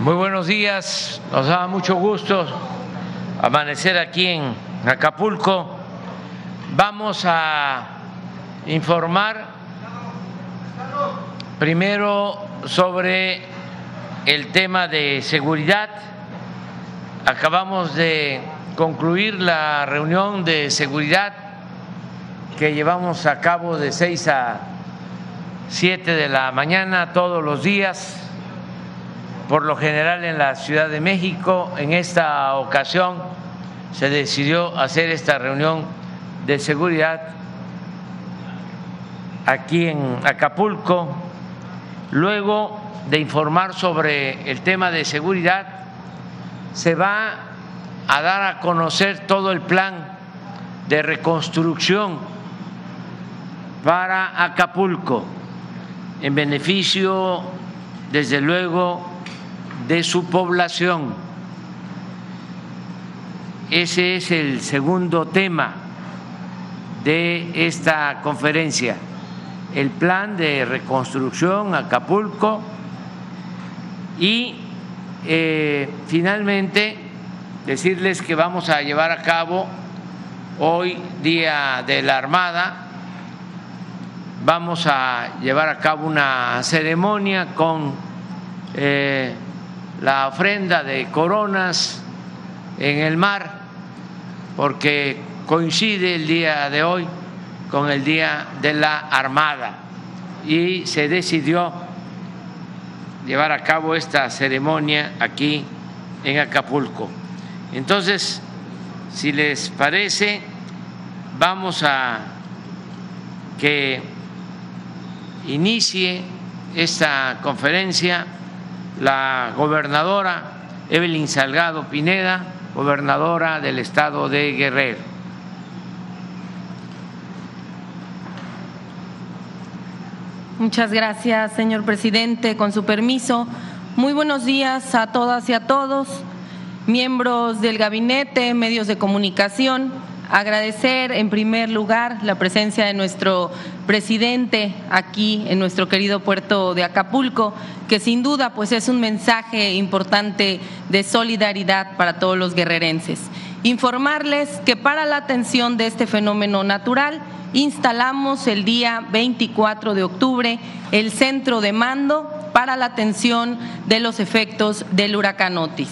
Muy buenos días, nos da mucho gusto amanecer aquí en Acapulco. Vamos a informar primero sobre el tema de seguridad. Acabamos de concluir la reunión de seguridad que llevamos a cabo de 6 a 7 de la mañana todos los días por lo general en la Ciudad de México. En esta ocasión se decidió hacer esta reunión de seguridad aquí en Acapulco. Luego de informar sobre el tema de seguridad, se va a dar a conocer todo el plan de reconstrucción para Acapulco, en beneficio, desde luego, de su población. Ese es el segundo tema de esta conferencia, el plan de reconstrucción Acapulco y eh, finalmente decirles que vamos a llevar a cabo hoy, Día de la Armada, vamos a llevar a cabo una ceremonia con eh, la ofrenda de coronas en el mar, porque coincide el día de hoy con el Día de la Armada y se decidió llevar a cabo esta ceremonia aquí en Acapulco. Entonces, si les parece, vamos a que inicie esta conferencia la gobernadora Evelyn Salgado Pineda, gobernadora del estado de Guerrero. Muchas gracias, señor presidente. Con su permiso, muy buenos días a todas y a todos, miembros del gabinete, medios de comunicación. Agradecer en primer lugar la presencia de nuestro presidente aquí en nuestro querido puerto de Acapulco, que sin duda pues es un mensaje importante de solidaridad para todos los guerrerenses. Informarles que para la atención de este fenómeno natural instalamos el día 24 de octubre el centro de mando para la atención de los efectos del huracán Otis.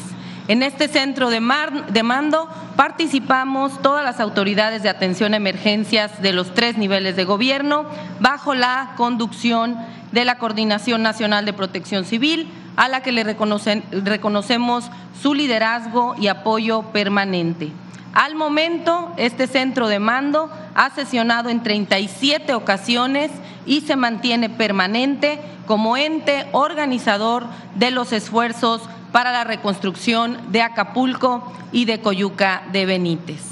En este centro de, mando participamos todas las autoridades de atención a emergencias de los tres niveles de gobierno bajo la conducción de la Coordinación Nacional de Protección Civil, a la que le reconocemos su liderazgo y apoyo permanente. Al momento, este centro de mando ha sesionado en 37 ocasiones y se mantiene permanente como ente organizador de los esfuerzos para la reconstrucción de Acapulco y de Coyuca de Benítez.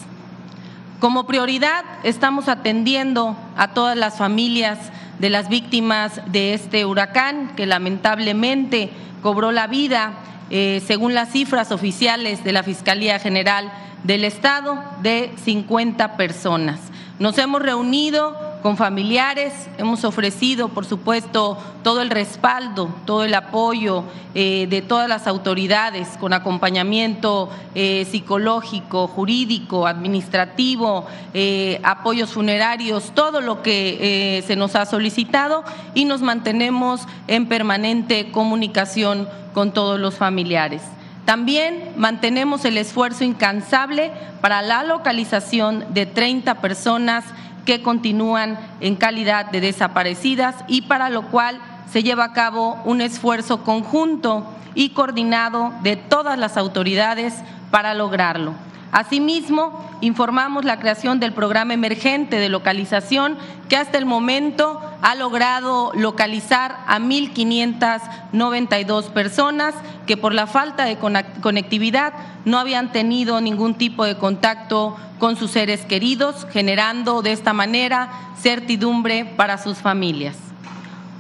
Como prioridad estamos atendiendo a todas las familias de las víctimas de este huracán que lamentablemente cobró la vida, eh, según las cifras oficiales de la Fiscalía General del Estado, de 50 personas. Nos hemos reunido con familiares, hemos ofrecido, por supuesto, todo el respaldo, todo el apoyo eh, de todas las autoridades, con acompañamiento eh, psicológico, jurídico, administrativo, eh, apoyos funerarios, todo lo que se nos ha solicitado y nos mantenemos en permanente comunicación con todos los familiares. También mantenemos el esfuerzo incansable para la localización de 30 personas que continúan en calidad de desaparecidas y para lo cual se lleva a cabo un esfuerzo conjunto y coordinado de todas las autoridades para lograrlo. Asimismo, informamos la creación del programa emergente de localización que hasta el momento ha logrado localizar a 1.592 personas que por la falta de conectividad no habían tenido ningún tipo de contacto con sus seres queridos, generando de esta manera certidumbre para sus familias.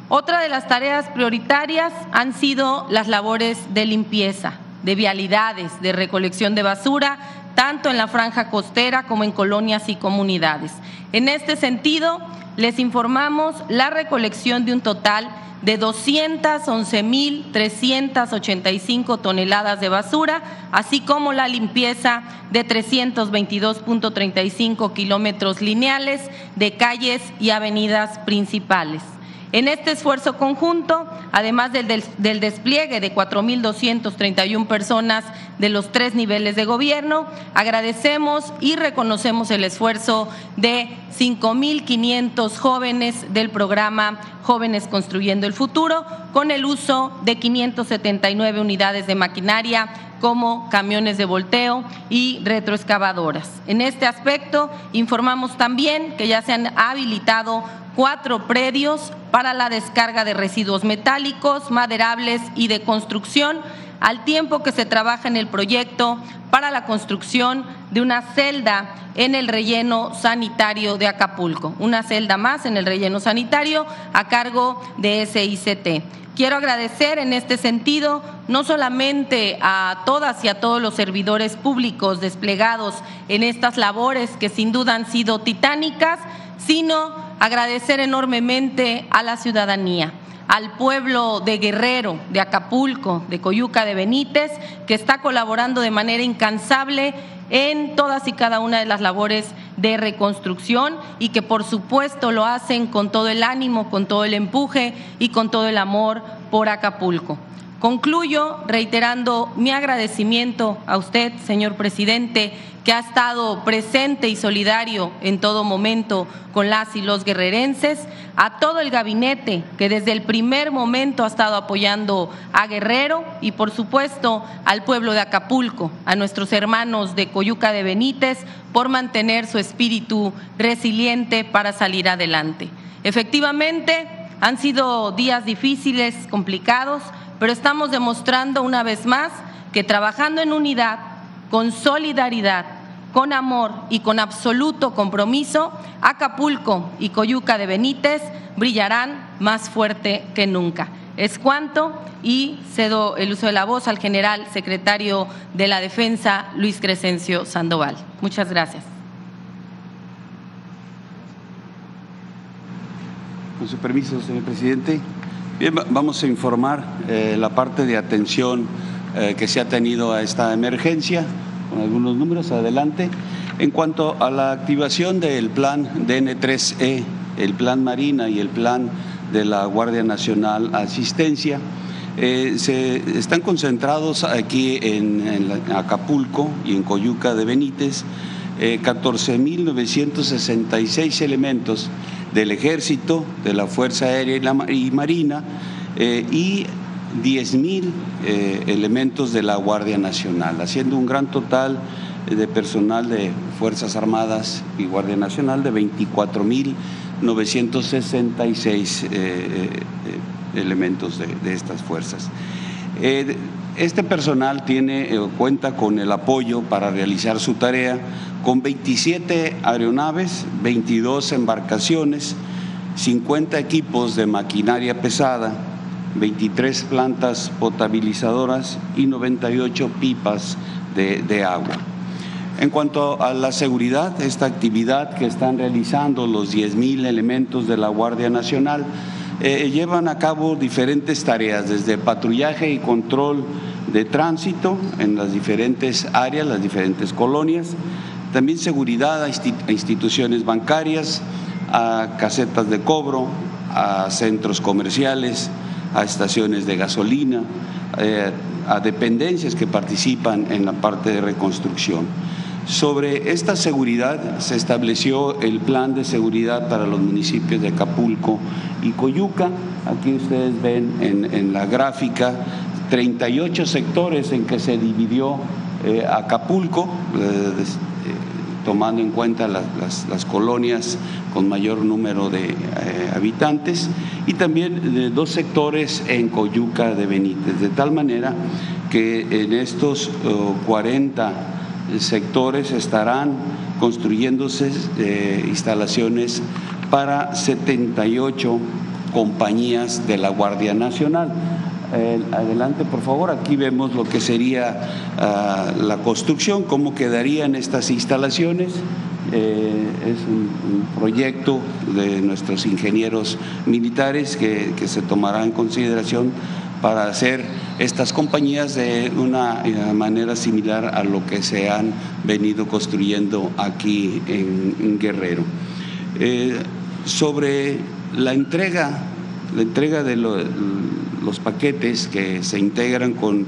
Otra de las tareas prioritarias han sido las labores de limpieza, de vialidades, de recolección de basura, tanto en la franja costera como en colonias y comunidades. En este sentido, les informamos la recolección de un total de 211.385 toneladas de basura, así como la limpieza de 322.35 kilómetros lineales de calles y avenidas principales. En este esfuerzo conjunto, además del, del, despliegue de 4.231 personas de los tres niveles de gobierno, agradecemos y reconocemos el esfuerzo de 5.500 jóvenes del programa Jóvenes Construyendo el Futuro, con el uso de 579 unidades de maquinaria como camiones de volteo y retroexcavadoras. En este aspecto, informamos también que ya se han habilitado cuatro predios para la descarga de residuos metálicos, maderables y de construcción, al tiempo que se trabaja en el proyecto para la construcción de una celda en el relleno sanitario de Acapulco, una celda más en el relleno sanitario a cargo de SICT. Quiero agradecer en este sentido no solamente a todas y a todos los servidores públicos desplegados en estas labores que sin duda han sido titánicas, sino agradecer enormemente a la ciudadanía al pueblo de Guerrero, de Acapulco, de Coyuca de Benítez, que está colaborando de manera incansable en todas y cada una de las labores de reconstrucción y que por supuesto lo hacen con todo el ánimo, con todo el empuje y con todo el amor por Acapulco. Concluyo reiterando mi agradecimiento a usted, señor presidente, que ha estado presente y solidario en todo momento con las y los guerrerenses, a todo el gabinete que desde el primer momento ha estado apoyando a Guerrero y por supuesto al pueblo de Acapulco, a nuestros hermanos de Coyuca de Benítez por mantener su espíritu resiliente para salir adelante. Efectivamente, han sido días difíciles, complicados, pero estamos demostrando una vez más que trabajando en unidad, con solidaridad, con amor y con absoluto compromiso, Acapulco y Coyuca de Benítez brillarán más fuerte que nunca. Es cuanto y cedo el uso de la voz al general secretario de la Defensa, Luis Crescencio Sandoval. Muchas gracias. Con su permiso, señor presidente. Bien, vamos a informar eh, la parte de atención eh, que se ha tenido a esta emergencia, con algunos números, adelante. En cuanto a la activación del plan DN3E, el plan Marina y el plan de la Guardia Nacional Asistencia, eh, se están concentrados aquí en, en, Acapulco y en Coyuca de Benítez 14.966 elementos del Ejército, de la Fuerza Aérea y, Marina eh, y 10.000 eh, elementos de la Guardia Nacional, haciendo un gran total de personal de Fuerzas Armadas y Guardia Nacional de 24.966 eh, elementos de, de, estas fuerzas. Este personal tiene cuenta con el apoyo para realizar su tarea con 27 aeronaves, 22 embarcaciones, 50 equipos de maquinaria pesada, 23 plantas potabilizadoras y 98 pipas de, agua. En cuanto a la seguridad, esta actividad que están realizando los 10.000 elementos de la Guardia Nacional eh, llevan a cabo diferentes tareas, desde patrullaje y control de tránsito en las diferentes áreas, las diferentes colonias, también seguridad a instituciones bancarias, a casetas de cobro, a centros comerciales, a estaciones de gasolina, eh, a dependencias que participan en la parte de reconstrucción. Sobre esta seguridad se estableció el plan de seguridad para los municipios de Acapulco y Coyuca. Aquí ustedes ven en, la gráfica 38 sectores en que se dividió eh, Acapulco. Eh, tomando en cuenta las, colonias con mayor número de eh, habitantes y también de dos sectores en Coyuca de Benítez, de tal manera que en estos 40 sectores estarán construyéndose eh, instalaciones para 78 compañías de la Guardia Nacional adelante, por favor. Aquí vemos lo que sería ah, la construcción, cómo quedarían estas instalaciones. Eh, es un, proyecto de nuestros ingenieros militares que, que se tomará en consideración para hacer estas compañías de una eh, manera similar a lo que se han venido construyendo aquí en, Guerrero. Eh, sobre la entrega, la entrega de los paquetes que se integran con,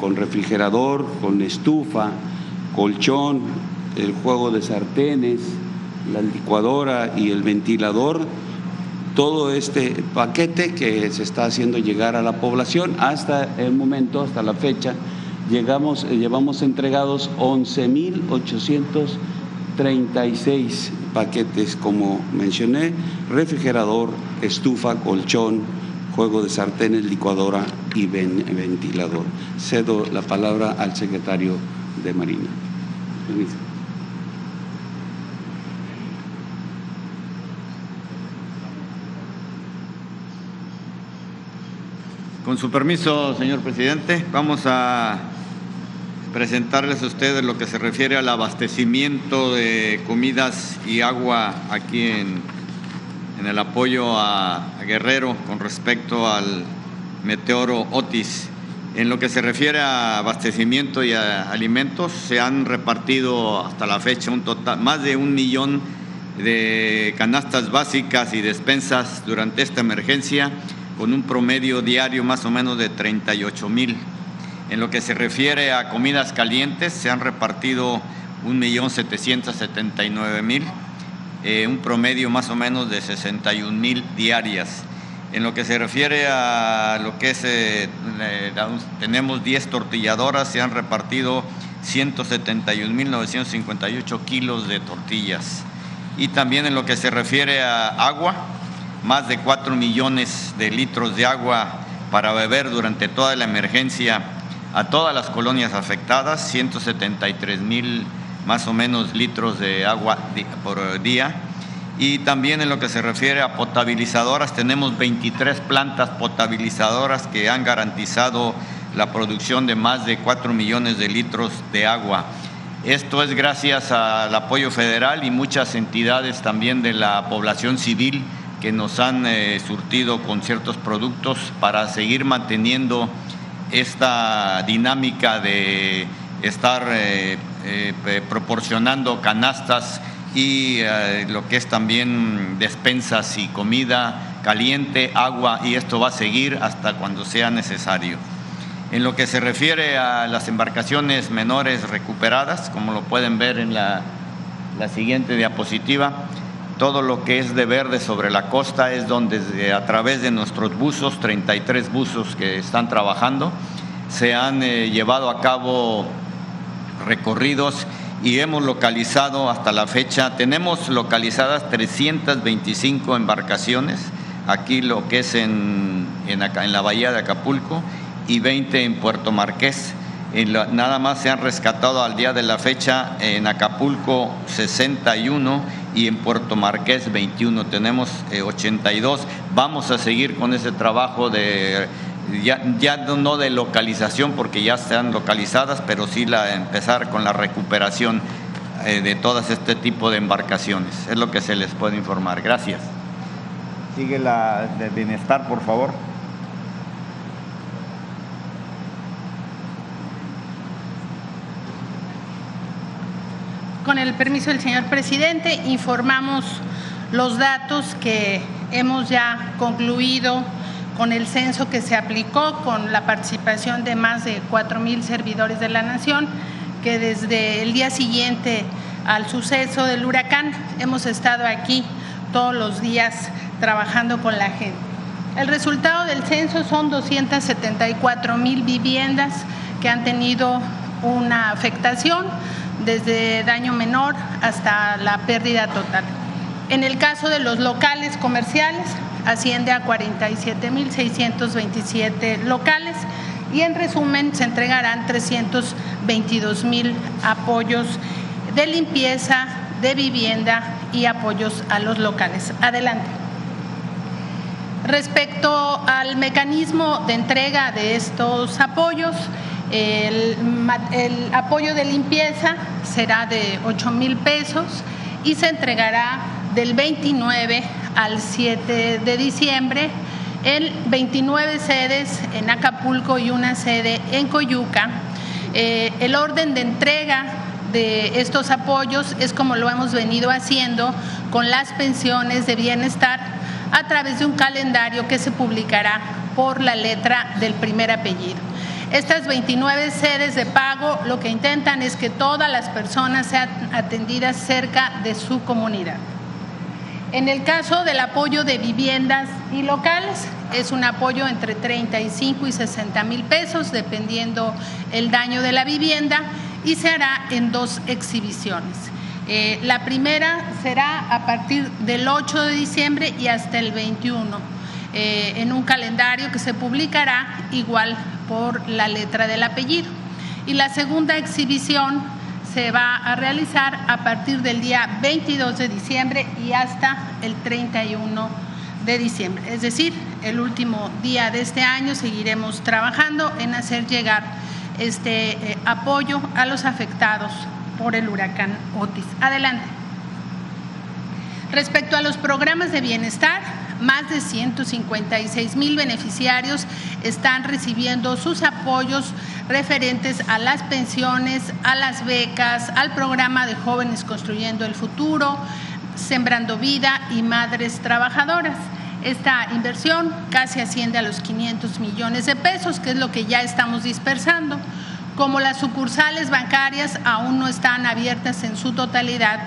con refrigerador, con estufa, colchón, el juego de sartenes, la licuadora y el ventilador, todo este paquete que se está haciendo llegar a la población. Hasta el momento, hasta la fecha, llegamos, llevamos entregados 11.836 paquetes, como mencioné, refrigerador, estufa, colchón, juego de sartenes, licuadora y ventilador. Cedo la palabra al secretario de Marina. Con su permiso, señor presidente, vamos a presentarles a ustedes lo que se refiere al abastecimiento de comidas y agua aquí en, en el apoyo a, Guerrero con respecto al meteoro Otis. En lo que se refiere a abastecimiento y alimentos, se han repartido hasta la fecha un total, más de un millón de canastas básicas y despensas durante esta emergencia con un promedio diario más o menos de 38 mil. En lo que se refiere a comidas calientes, se han repartido 1.779.000, eh, un promedio más o menos de 61 mil diarias. En lo que se refiere a lo que es, eh, tenemos 10 tortilladoras, se han repartido 171.958 kilos de tortillas. Y también en lo que se refiere a agua, más de 4 millones de litros de agua para beber durante toda la emergencia a todas las colonias afectadas, 173 mil más o menos litros de agua por día. Y también en lo que se refiere a potabilizadoras, tenemos 23 plantas potabilizadoras que han garantizado la producción de más de 4 millones de litros de agua. Esto es gracias al apoyo federal y muchas entidades también de la población civil que nos han eh, surtido con ciertos productos para seguir manteniendo esta dinámica de estar eh, eh, proporcionando canastas y lo que es también despensas y comida caliente, agua, y esto va a seguir hasta cuando sea necesario. En lo que se refiere a las embarcaciones menores recuperadas, como lo pueden ver en la, la siguiente diapositiva, todo lo que es de verde sobre la costa es donde a través de nuestros buzos, 33 buzos que están trabajando, se han eh, llevado a cabo recorridos y hemos localizado hasta la fecha, tenemos localizadas 325 embarcaciones, aquí lo que es en, en, en la bahía de Acapulco y 20 en Puerto Marqués. nada más se han rescatado al día de la fecha en Acapulco 61 y en Puerto Marqués 21, tenemos 82. Eh, Vamos a seguir con ese trabajo de ya, ya, no de localización porque ya están localizadas, pero sí la, empezar con la recuperación eh, de todas este tipo de embarcaciones. Es lo que se les puede informar. Gracias. Sigue la de bienestar, por favor. Con el permiso del señor presidente, informamos los datos que hemos ya concluido con el censo que se aplicó, con la participación de más de cuatro mil servidores de la Nación, que desde el día siguiente al suceso del huracán hemos estado aquí todos los días trabajando con la gente. El resultado del censo son 274 mil viviendas que han tenido una afectación desde daño menor hasta la pérdida total. En el caso de los locales comerciales, asciende a 47.627 locales y en resumen se entregarán 322 mil apoyos de limpieza, de vivienda y apoyos a los locales. Adelante. Respecto al mecanismo de entrega de estos apoyos, el, apoyo de limpieza será de 8 mil pesos y se entregará del 29 al 7 de diciembre en 29 sedes en Acapulco y una sede en Coyuca. Eh, el orden de entrega de estos apoyos es como lo hemos venido haciendo con las pensiones de bienestar a través de un calendario que se publicará por la letra del primer apellido. Estas 29 sedes de pago lo que intentan es que todas las personas sean atendidas cerca de su comunidad. En el caso del apoyo de viviendas y locales, es un apoyo entre 35 y 60 mil pesos, dependiendo el daño de la vivienda, y se hará en dos exhibiciones. Eh, la primera será a partir del 8 de diciembre y hasta el 21, eh, en un calendario que se publicará igual por la letra del apellido. Y la segunda exhibición se va a realizar a partir del día 22 de diciembre y hasta el 31 de diciembre. Es decir, el último día de este año seguiremos trabajando en hacer llegar este eh, apoyo a los afectados por el huracán Otis. Adelante. Respecto a los programas de bienestar, más de 156 mil beneficiarios están recibiendo sus apoyos referentes a las pensiones, a las becas, al programa de jóvenes construyendo el futuro, sembrando vida y madres trabajadoras. Esta inversión casi asciende a los 500 millones de pesos, que es lo que ya estamos dispersando. Como las sucursales bancarias aún no están abiertas en su totalidad,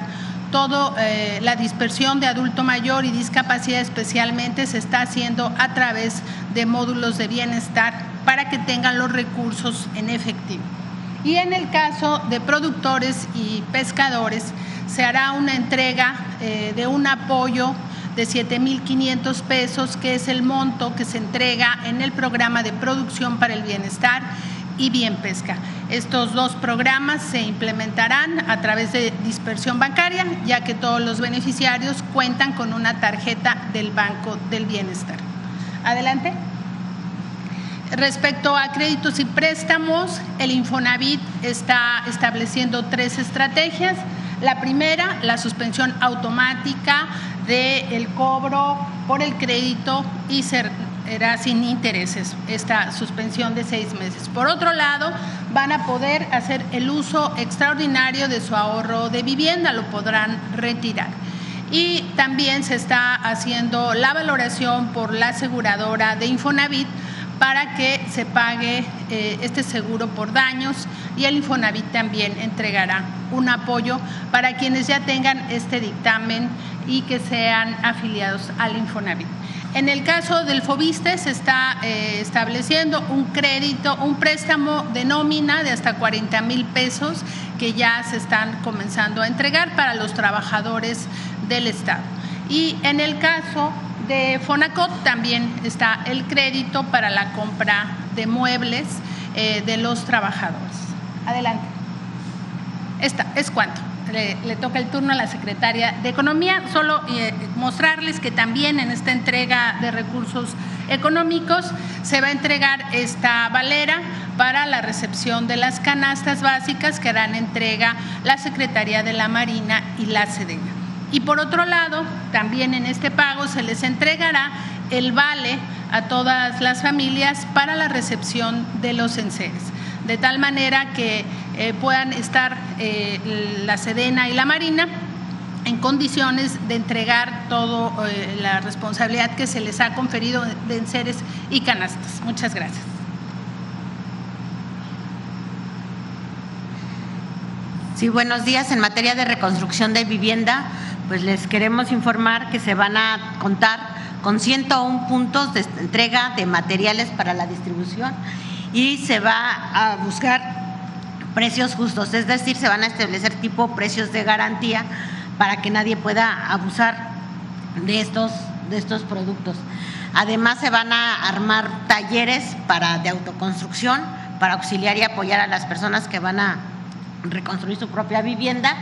todo eh, la dispersión de adulto mayor y discapacidad especialmente se está haciendo a través de módulos de bienestar para que tengan los recursos en efectivo. Y en el caso de productores y pescadores, se hará una entrega eh, de un apoyo de 7.500 pesos, que es el monto que se entrega en el programa de producción para el bienestar y Bien Pesca. Estos dos programas se implementarán a través de dispersión bancaria, ya que todos los beneficiarios cuentan con una tarjeta del Banco del Bienestar. Adelante. Respecto a créditos y préstamos, el Infonavit está estableciendo tres estrategias. La primera, la suspensión automática del cobro por el crédito y era sin intereses esta suspensión de seis meses. Por otro lado, van a poder hacer el uso extraordinario de su ahorro de vivienda, lo podrán retirar. Y también se está haciendo la valoración por la aseguradora de Infonavit para que se pague eh, este seguro por daños y el Infonavit también entregará un apoyo para quienes ya tengan este dictamen y que sean afiliados al Infonavit. En el caso del FOBISTE se está eh, estableciendo un crédito, un préstamo de nómina de hasta 40 mil pesos que ya se están comenzando a entregar para los trabajadores del Estado. Y en el caso de Fonacot también está el crédito para la compra de muebles eh, de los trabajadores. Adelante. Esta es cuánto le, toca el turno a la secretaria de Economía. Solo eh, mostrarles que también en esta entrega de recursos económicos se va a entregar esta valera para la recepción de las canastas básicas que harán entrega la Secretaría de la Marina y la Sedena. Y por otro lado, también en este pago se les entregará el vale a todas las familias para la recepción de los enseres, de tal manera que eh, puedan estar eh, la Sedena y la Marina en condiciones de entregar toda eh, la responsabilidad que se les ha conferido de enseres y canastas. Muchas gracias. Sí, buenos días. En materia de reconstrucción de vivienda, pues les queremos informar que se van a contar con 101 puntos de entrega de materiales para la distribución y se va a buscar precios justos, es decir, se van a establecer tipo precios de garantía para que nadie pueda abusar de estos, de estos productos. Además, se van a armar talleres para, de autoconstrucción para auxiliar y apoyar a las personas que van a reconstruir su propia vivienda.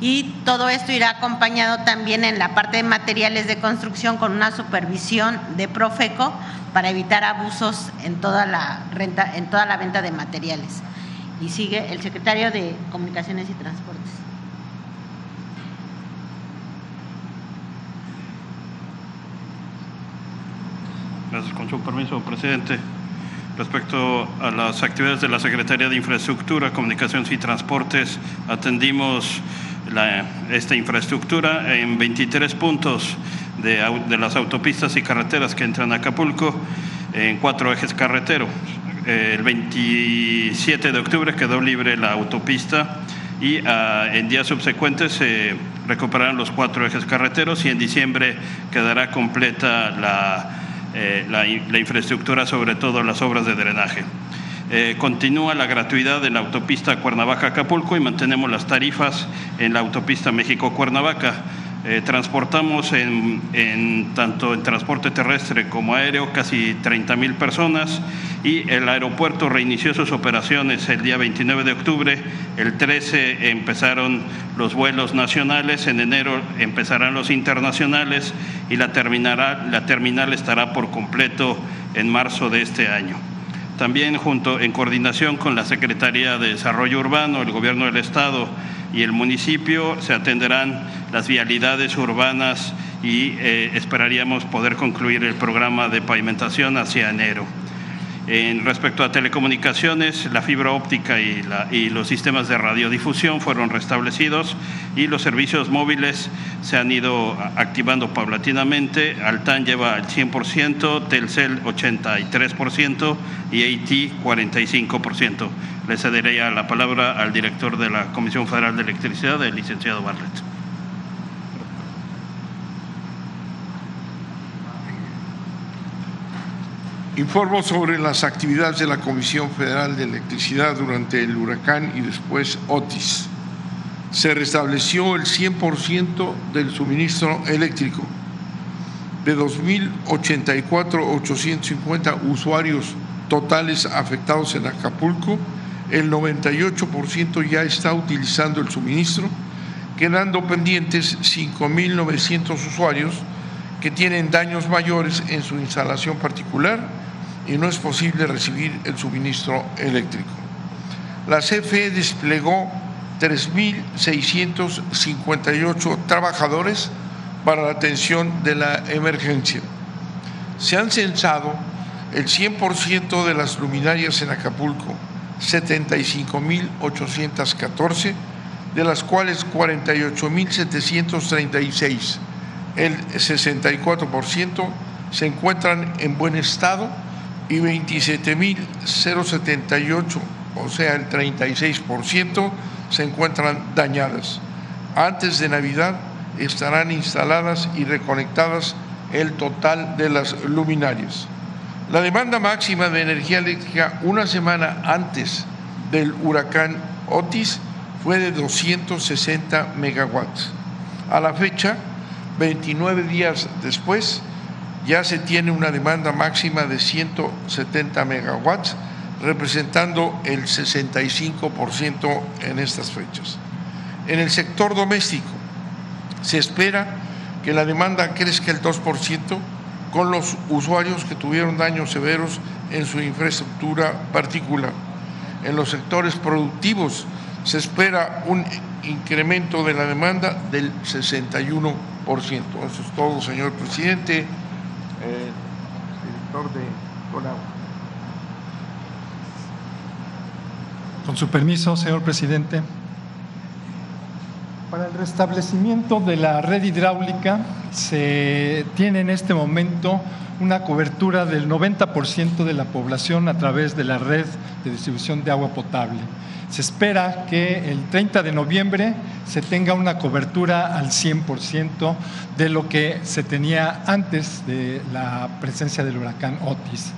Y todo esto irá acompañado también en la parte de materiales de construcción con una supervisión de Profeco para evitar abusos en toda la renta, en toda la venta de materiales. Y sigue el secretario de Comunicaciones y Transportes. Gracias, con su permiso, presidente. Respecto a las actividades de la Secretaría de Infraestructura, Comunicaciones y Transportes, atendimos esta infraestructura en 23 puntos de, las autopistas y carreteras que entran a Acapulco en cuatro ejes carreteros. El 27 de octubre quedó libre la autopista y ah, en días subsecuentes se recuperarán los cuatro ejes carreteros y en diciembre quedará completa la eh, la, infraestructura, sobre todo las obras de drenaje. Eh, continúa la gratuidad de la autopista Cuernavaca-Acapulco y mantenemos las tarifas en la autopista México-Cuernavaca. Eh, transportamos en, tanto en transporte terrestre como aéreo casi 30 mil personas y el aeropuerto reinició sus operaciones el día 29 de octubre, el 13 empezaron los vuelos nacionales, en enero empezarán los internacionales y la, la terminal estará por completo en marzo de este año. También junto en coordinación con la Secretaría de Desarrollo Urbano, el Gobierno del Estado y el municipio se atenderán las vialidades urbanas y eh, esperaríamos poder concluir el programa de pavimentación hacia enero. En respecto a telecomunicaciones, la fibra óptica y, los sistemas de radiodifusión fueron restablecidos y los servicios móviles se han ido activando paulatinamente. Altan lleva al 100%, Telcel 83% y AT 45%. Le cederé la palabra al director de la Comisión Federal de Electricidad, el licenciado Bartlett. Informo sobre las actividades de la Comisión Federal de Electricidad durante el huracán y después Otis. Se restableció el 100% del suministro eléctrico. De 2.084.850 usuarios totales afectados en Acapulco, el 98% ya está utilizando el suministro, quedando pendientes 5.900 usuarios que tienen daños mayores en su instalación particular y no es posible recibir el suministro eléctrico. La CFE desplegó 3.658 trabajadores para la atención de la emergencia. Se han censado el 100% de las luminarias en Acapulco, 75.814, de las cuales 48.736, el 64%, se encuentran en buen estado y 27.078, o sea, el 36%, se encuentran dañadas. Antes de Navidad estarán instaladas y reconectadas el total de las luminarias. La demanda máxima de energía eléctrica una semana antes del huracán Otis fue de 260 megawatts. A la fecha, 29 días después, ya se tiene una demanda máxima de 170 megawatts, representando el 65% en estas fechas. En el sector doméstico se espera que la demanda crezca el 2% con los usuarios que tuvieron daños severos en su infraestructura particular. En los sectores productivos se espera un incremento de la demanda del 61%. Eso es todo, señor presidente director de Con su permiso, señor presidente. Para el restablecimiento de la red hidráulica se tiene en este momento una cobertura del 90% de la población a través de la red de distribución de agua potable. Se espera que el 30 de noviembre se tenga una cobertura al 100% de lo que se tenía antes de la presencia del huracán Otis.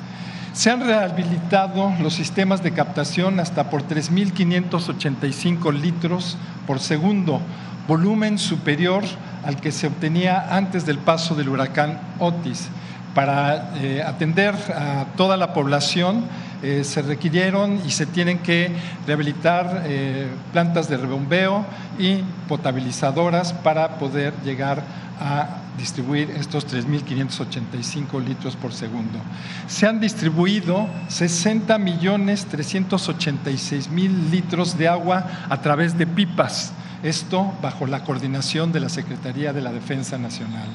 Se han rehabilitado los sistemas de captación hasta por 3.585 litros por segundo, volumen superior al que se obtenía antes del paso del huracán Otis para eh, atender a toda la población eh, se requirieron y se tienen que rehabilitar eh, plantas de rebombeo y potabilizadoras para poder llegar a distribuir estos 3.585 litros por segundo. Se han distribuido 60 millones 386 mil litros de agua a través de pipas, esto bajo la coordinación de la Secretaría de la Defensa Nacional.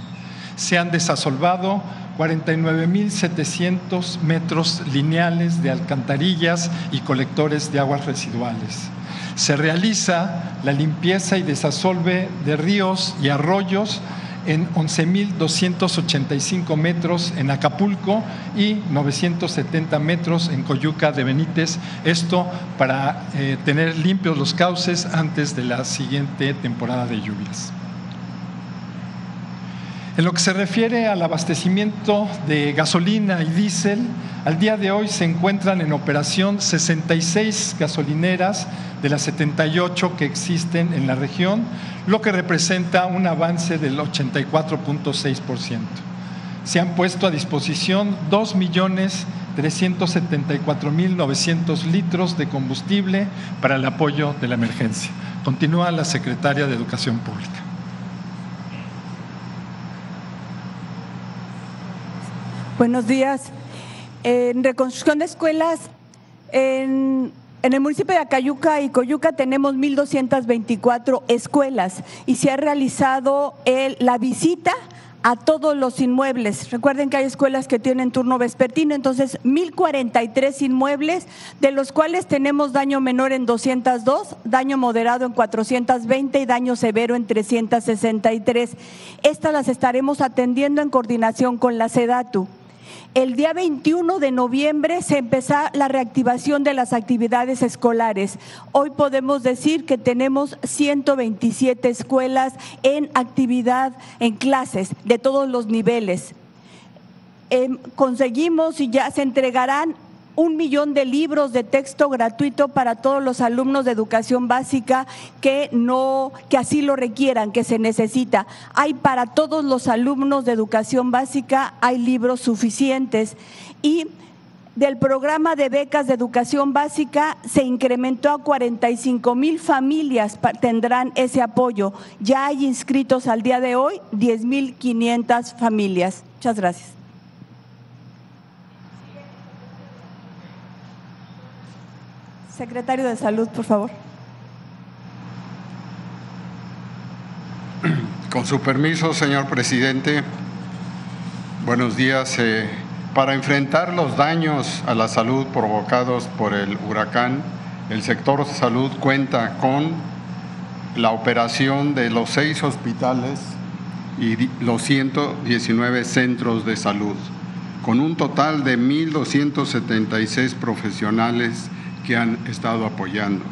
Se han desasolvado 49.700 metros lineales de alcantarillas y colectores de aguas residuales. Se realiza la limpieza y desasolve de ríos y arroyos en 11.285 metros en Acapulco y 970 metros en Coyuca de Benítez, esto para eh, tener limpios los cauces antes de la siguiente temporada de lluvias. En lo que se refiere al abastecimiento de gasolina y diésel, al día de hoy se encuentran en operación 66 gasolineras de las 78 que existen en la región, lo que representa un avance del 84.6%. Se han puesto a disposición 2.374.900 litros de combustible para el apoyo de la emergencia. Continúa la secretaria de Educación Pública. Buenos días. En reconstrucción de escuelas, en, el municipio de Acayuca y Coyuca tenemos 1.224 escuelas y se ha realizado la visita a todos los inmuebles. Recuerden que hay escuelas que tienen turno vespertino, entonces 1043 inmuebles, de los cuales tenemos daño menor en 202, daño moderado en 420 y daño severo en 363. Estas las estaremos atendiendo en coordinación con la SEDATU. El día 21 de noviembre se empezó la reactivación de las actividades escolares. Hoy podemos decir que tenemos 127 escuelas en actividad, en clases de todos los niveles. Em, conseguimos y ya se entregarán un millón de libros de texto gratuito para todos los alumnos de educación básica que no, que así lo requieran, que se necesita. Hay para todos los alumnos de educación básica, hay libros suficientes y del programa de becas de educación básica se incrementó a 45 mil familias tendrán ese apoyo. Ya hay inscritos al día de hoy 10 mil 500 familias. Muchas gracias. Secretario de Salud, por favor. Con su permiso, señor presidente, buenos días. Eh, para enfrentar los daños a la salud provocados por el huracán, el sector salud cuenta con la operación de los seis hospitales y los 119 centros de salud, con un total de 1.276 profesionales que han estado apoyando.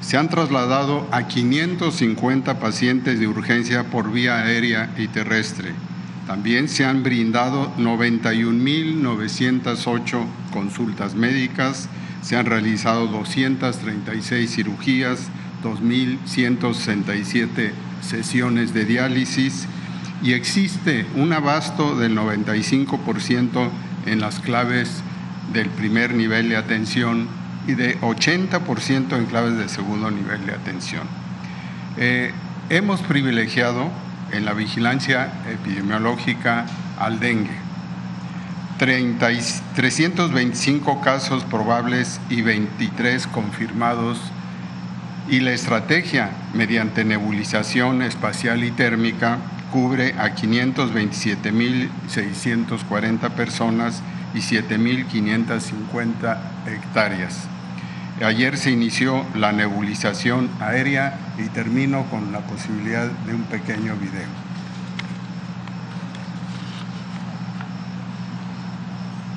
Se han trasladado a 550 pacientes de urgencia por vía aérea y terrestre. También se han brindado 91.908 consultas médicas, se han realizado 236 cirugías, 2.167 sesiones de diálisis y existe un abasto del 95% en las claves del primer nivel de atención y de 80% en claves de segundo nivel de atención. Eh, hemos privilegiado en la vigilancia epidemiológica al dengue. 325 casos probables y 23 confirmados y la estrategia mediante nebulización espacial y térmica cubre a 527.640 personas y 7.550 hectáreas. Ayer se inició la nebulización aérea y termino con la posibilidad de un pequeño video.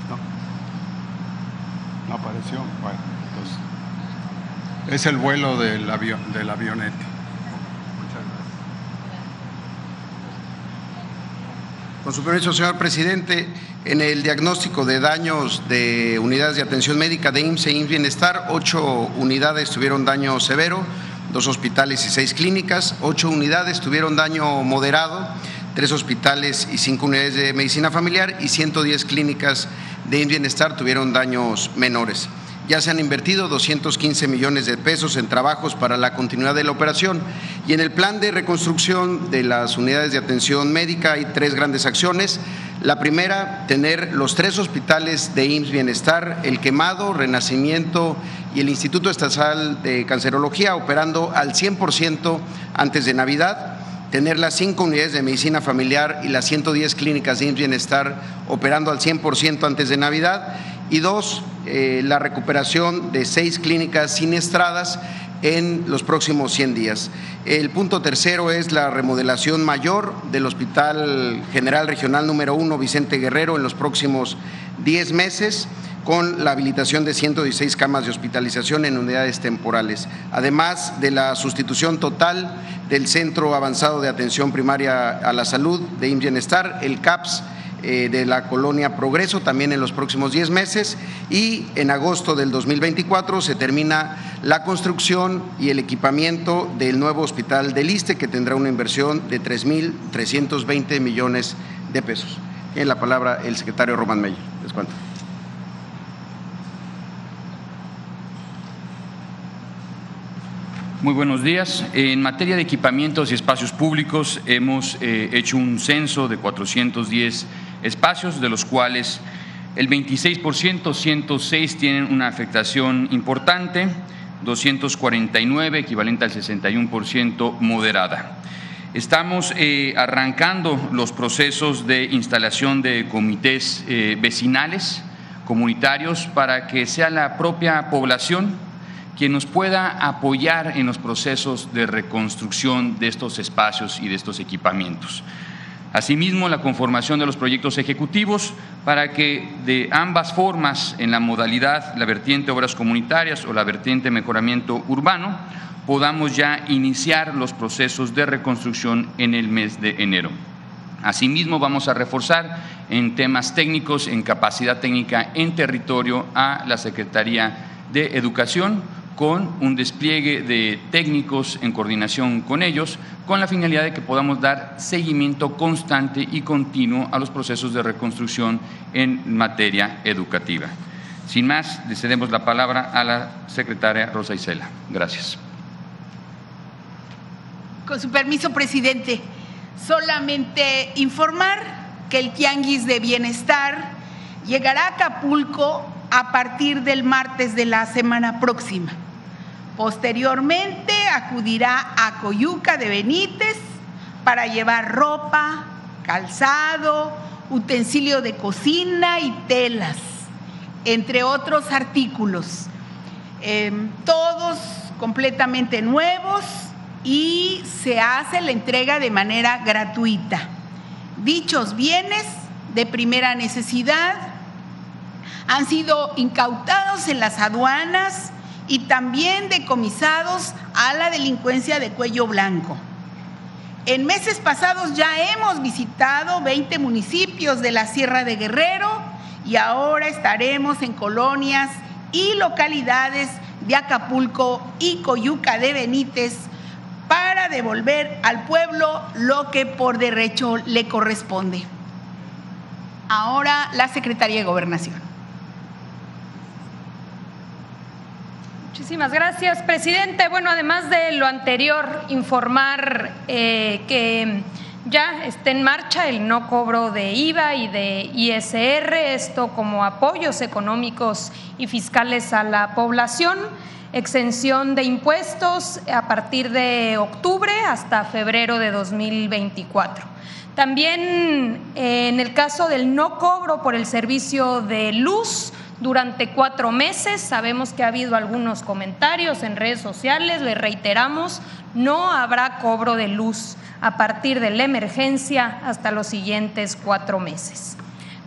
No, no apareció. Bueno, entonces, es el vuelo del, avión, del avionete. Con su permiso, señor presidente, en el diagnóstico de daños de unidades de atención médica de IMSS e IMSS Bienestar, ocho unidades tuvieron daño severo, dos hospitales y seis clínicas, ocho unidades tuvieron daño moderado, tres hospitales y cinco unidades de medicina familiar y 110 clínicas de IMSS Bienestar tuvieron daños menores. Ya se han invertido 215 millones de pesos en trabajos para la continuidad de la operación. Y en el plan de reconstrucción de las unidades de atención médica hay tres grandes acciones. La primera, tener los tres hospitales de IMSS Bienestar, el Quemado, Renacimiento y el Instituto Estatal de Cancerología operando al 100% antes de Navidad tener las cinco unidades de medicina familiar y las 110 clínicas de IMSS Bienestar operando al 100% antes de Navidad y dos, eh, la recuperación de seis clínicas siniestradas en los próximos 100 días. El punto tercero es la remodelación mayor del Hospital General Regional número 1 Vicente Guerrero en los próximos 10 meses con la habilitación de 116 camas de hospitalización en unidades temporales, además de la sustitución total del Centro Avanzado de Atención Primaria a la Salud de IMSS Bienestar, el CAPS, de la colonia Progreso también en los próximos 10 meses y en agosto del 2024 se termina la construcción y el equipamiento del nuevo hospital del ISTE que tendrá una inversión de 3.320 millones de pesos. En la palabra el secretario Román Meyer. Les cuento. Muy buenos días. En materia de equipamientos y espacios públicos, hemos eh, hecho un censo de 410 espacios, de los cuales el 26%, 106 tienen una afectación importante, 249, equivalente al 61%, moderada. Estamos eh, arrancando los procesos de instalación de comités eh, vecinales, comunitarios, para que sea la propia población quien nos pueda apoyar en los procesos de reconstrucción de estos espacios y de estos equipamientos. Asimismo, la conformación de los proyectos ejecutivos para que de ambas formas, en la modalidad, la vertiente obras comunitarias o la vertiente mejoramiento urbano, podamos ya iniciar los procesos de reconstrucción en el mes de enero. Asimismo, vamos a reforzar en temas técnicos, en capacidad técnica en territorio a la Secretaría de Educación con un despliegue de técnicos en coordinación con ellos, con la finalidad de que podamos dar seguimiento constante y continuo a los procesos de reconstrucción en materia educativa. Sin más, le cedemos la palabra a la secretaria Rosa Isela. Gracias. Con su permiso, presidente, solamente informar que el Tianguis de Bienestar llegará a Acapulco a partir del martes de la semana próxima. Posteriormente acudirá a Coyuca de Benítez para llevar ropa, calzado, utensilio de cocina y telas, entre otros artículos, em, todos completamente nuevos y se hace la entrega de manera gratuita. Dichos bienes de primera necesidad han sido incautados en las aduanas y también decomisados a la delincuencia de cuello blanco. En meses pasados ya hemos visitado 20 municipios de la Sierra de Guerrero y ahora estaremos en colonias y localidades de Acapulco y Coyuca de Benítez para devolver al pueblo lo que por derecho le corresponde. Ahora la Secretaría de Gobernación. Muchísimas gracias, presidente. Bueno, además de lo anterior, informar eh, que ya está en marcha el no cobro de IVA y de ISR, esto como apoyos económicos y fiscales a la población, exención de impuestos a partir de octubre hasta febrero de 2024. También eh, en el caso del no cobro por el servicio de luz, durante cuatro meses. Sabemos que ha habido algunos comentarios en redes sociales, le reiteramos, no habrá cobro de luz a partir de la emergencia hasta los siguientes cuatro meses.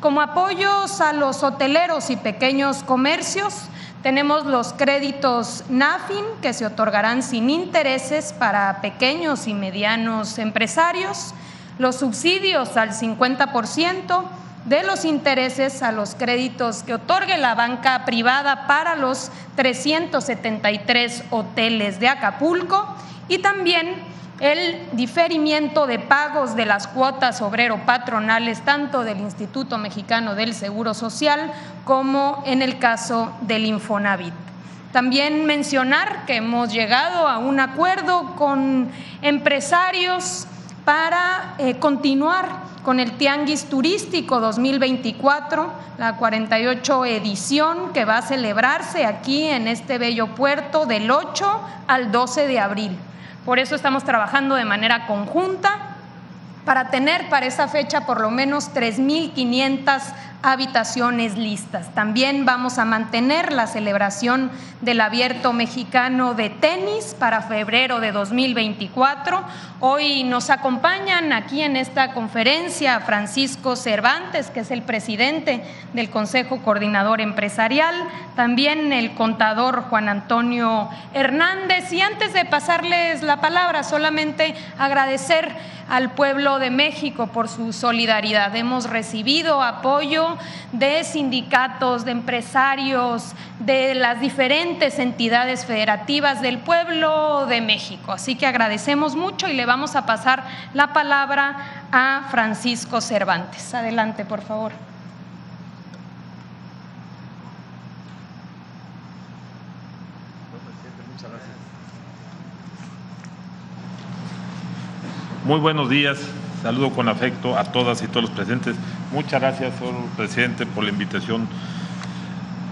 Como apoyos a los hoteleros y pequeños comercios, tenemos los créditos NAFIN que se otorgarán sin intereses para pequeños y medianos empresarios, los subsidios al 50%, de los intereses a los créditos que otorgue la banca privada para los 373 hoteles de Acapulco y también el diferimiento de pagos de las cuotas obrero-patronales tanto del Instituto Mexicano del Seguro Social como en el caso del Infonavit. También mencionar que hemos llegado a un acuerdo con empresarios para eh, continuar con el Tianguis Turístico 2024, la 48 edición que va a celebrarse aquí en este bello puerto del 8 al 12 de abril. Por eso estamos trabajando de manera conjunta para tener para esa fecha por lo menos 3.500 habitaciones listas. También vamos a mantener la celebración del abierto mexicano de tenis para febrero de 2024. Hoy nos acompañan aquí en esta conferencia Francisco Cervantes, que es el presidente del Consejo Coordinador Empresarial, también el contador Juan Antonio Hernández. Y antes de pasarles la palabra, solamente agradecer al pueblo de México por su solidaridad. Hemos recibido apoyo de sindicatos, de empresarios, de las diferentes entidades federativas del pueblo de México. Así que agradecemos mucho y le vamos a pasar la palabra a Francisco Cervantes. Adelante, por favor. Muy buenos días, saludo con afecto a todas y todos los presentes. Muchas gracias, señor presidente, por la invitación.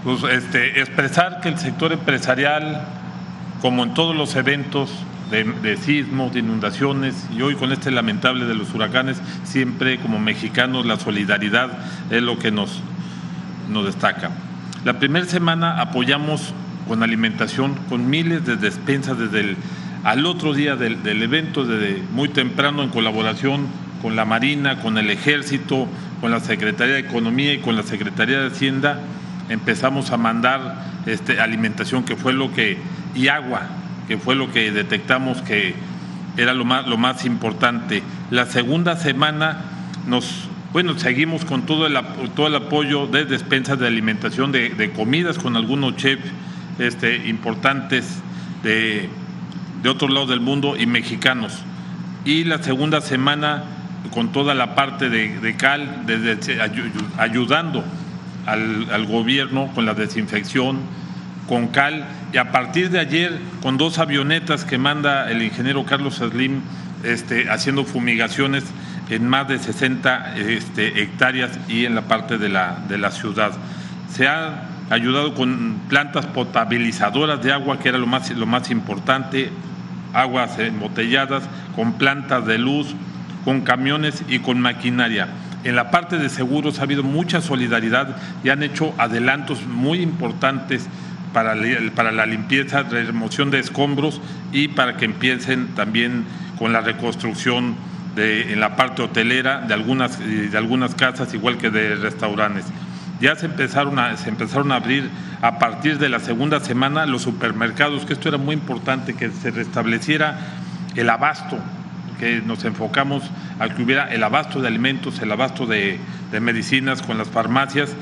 Pues, este, expresar que el sector empresarial, como en todos los eventos de, de sismos, de inundaciones y hoy con este lamentable de los huracanes, siempre como mexicanos la solidaridad es lo que nos, nos destaca. La primera semana apoyamos con alimentación, con miles de despensas desde el al otro día del, evento, desde muy temprano, en colaboración con la Marina, con el Ejército, con la Secretaría de Economía y con la Secretaría de Hacienda, empezamos a mandar este, alimentación, que fue lo que, y agua, que fue lo que detectamos que era lo más, lo más importante. La segunda semana nos, bueno, seguimos con todo el, todo el apoyo de despensas de alimentación, de, de comidas con algunos chefs este, importantes de de otro lado del mundo y mexicanos. Y la segunda semana con toda la parte de, CAL, ayudando al, gobierno con la desinfección, con CAL, y a partir de ayer con dos avionetas que manda el ingeniero Carlos Slim este, haciendo fumigaciones en más de 60 este, hectáreas y en la parte de la, de la ciudad. Se ha ayudado con plantas potabilizadoras de agua, que era lo más, lo más importante, aguas embotelladas, con plantas de luz, con camiones y con maquinaria. En la parte de seguros ha habido mucha solidaridad y han hecho adelantos muy importantes para, para la limpieza, remoción de escombros y para que empiecen también con la reconstrucción en la parte hotelera de algunas, de algunas casas, igual que de restaurantes. Ya se empezaron, a, se empezaron a abrir a partir de la segunda semana los supermercados, que esto era muy importante, que se restableciera el abasto, que nos enfocamos a que hubiera el abasto de alimentos, el abasto de, medicinas con las farmacias.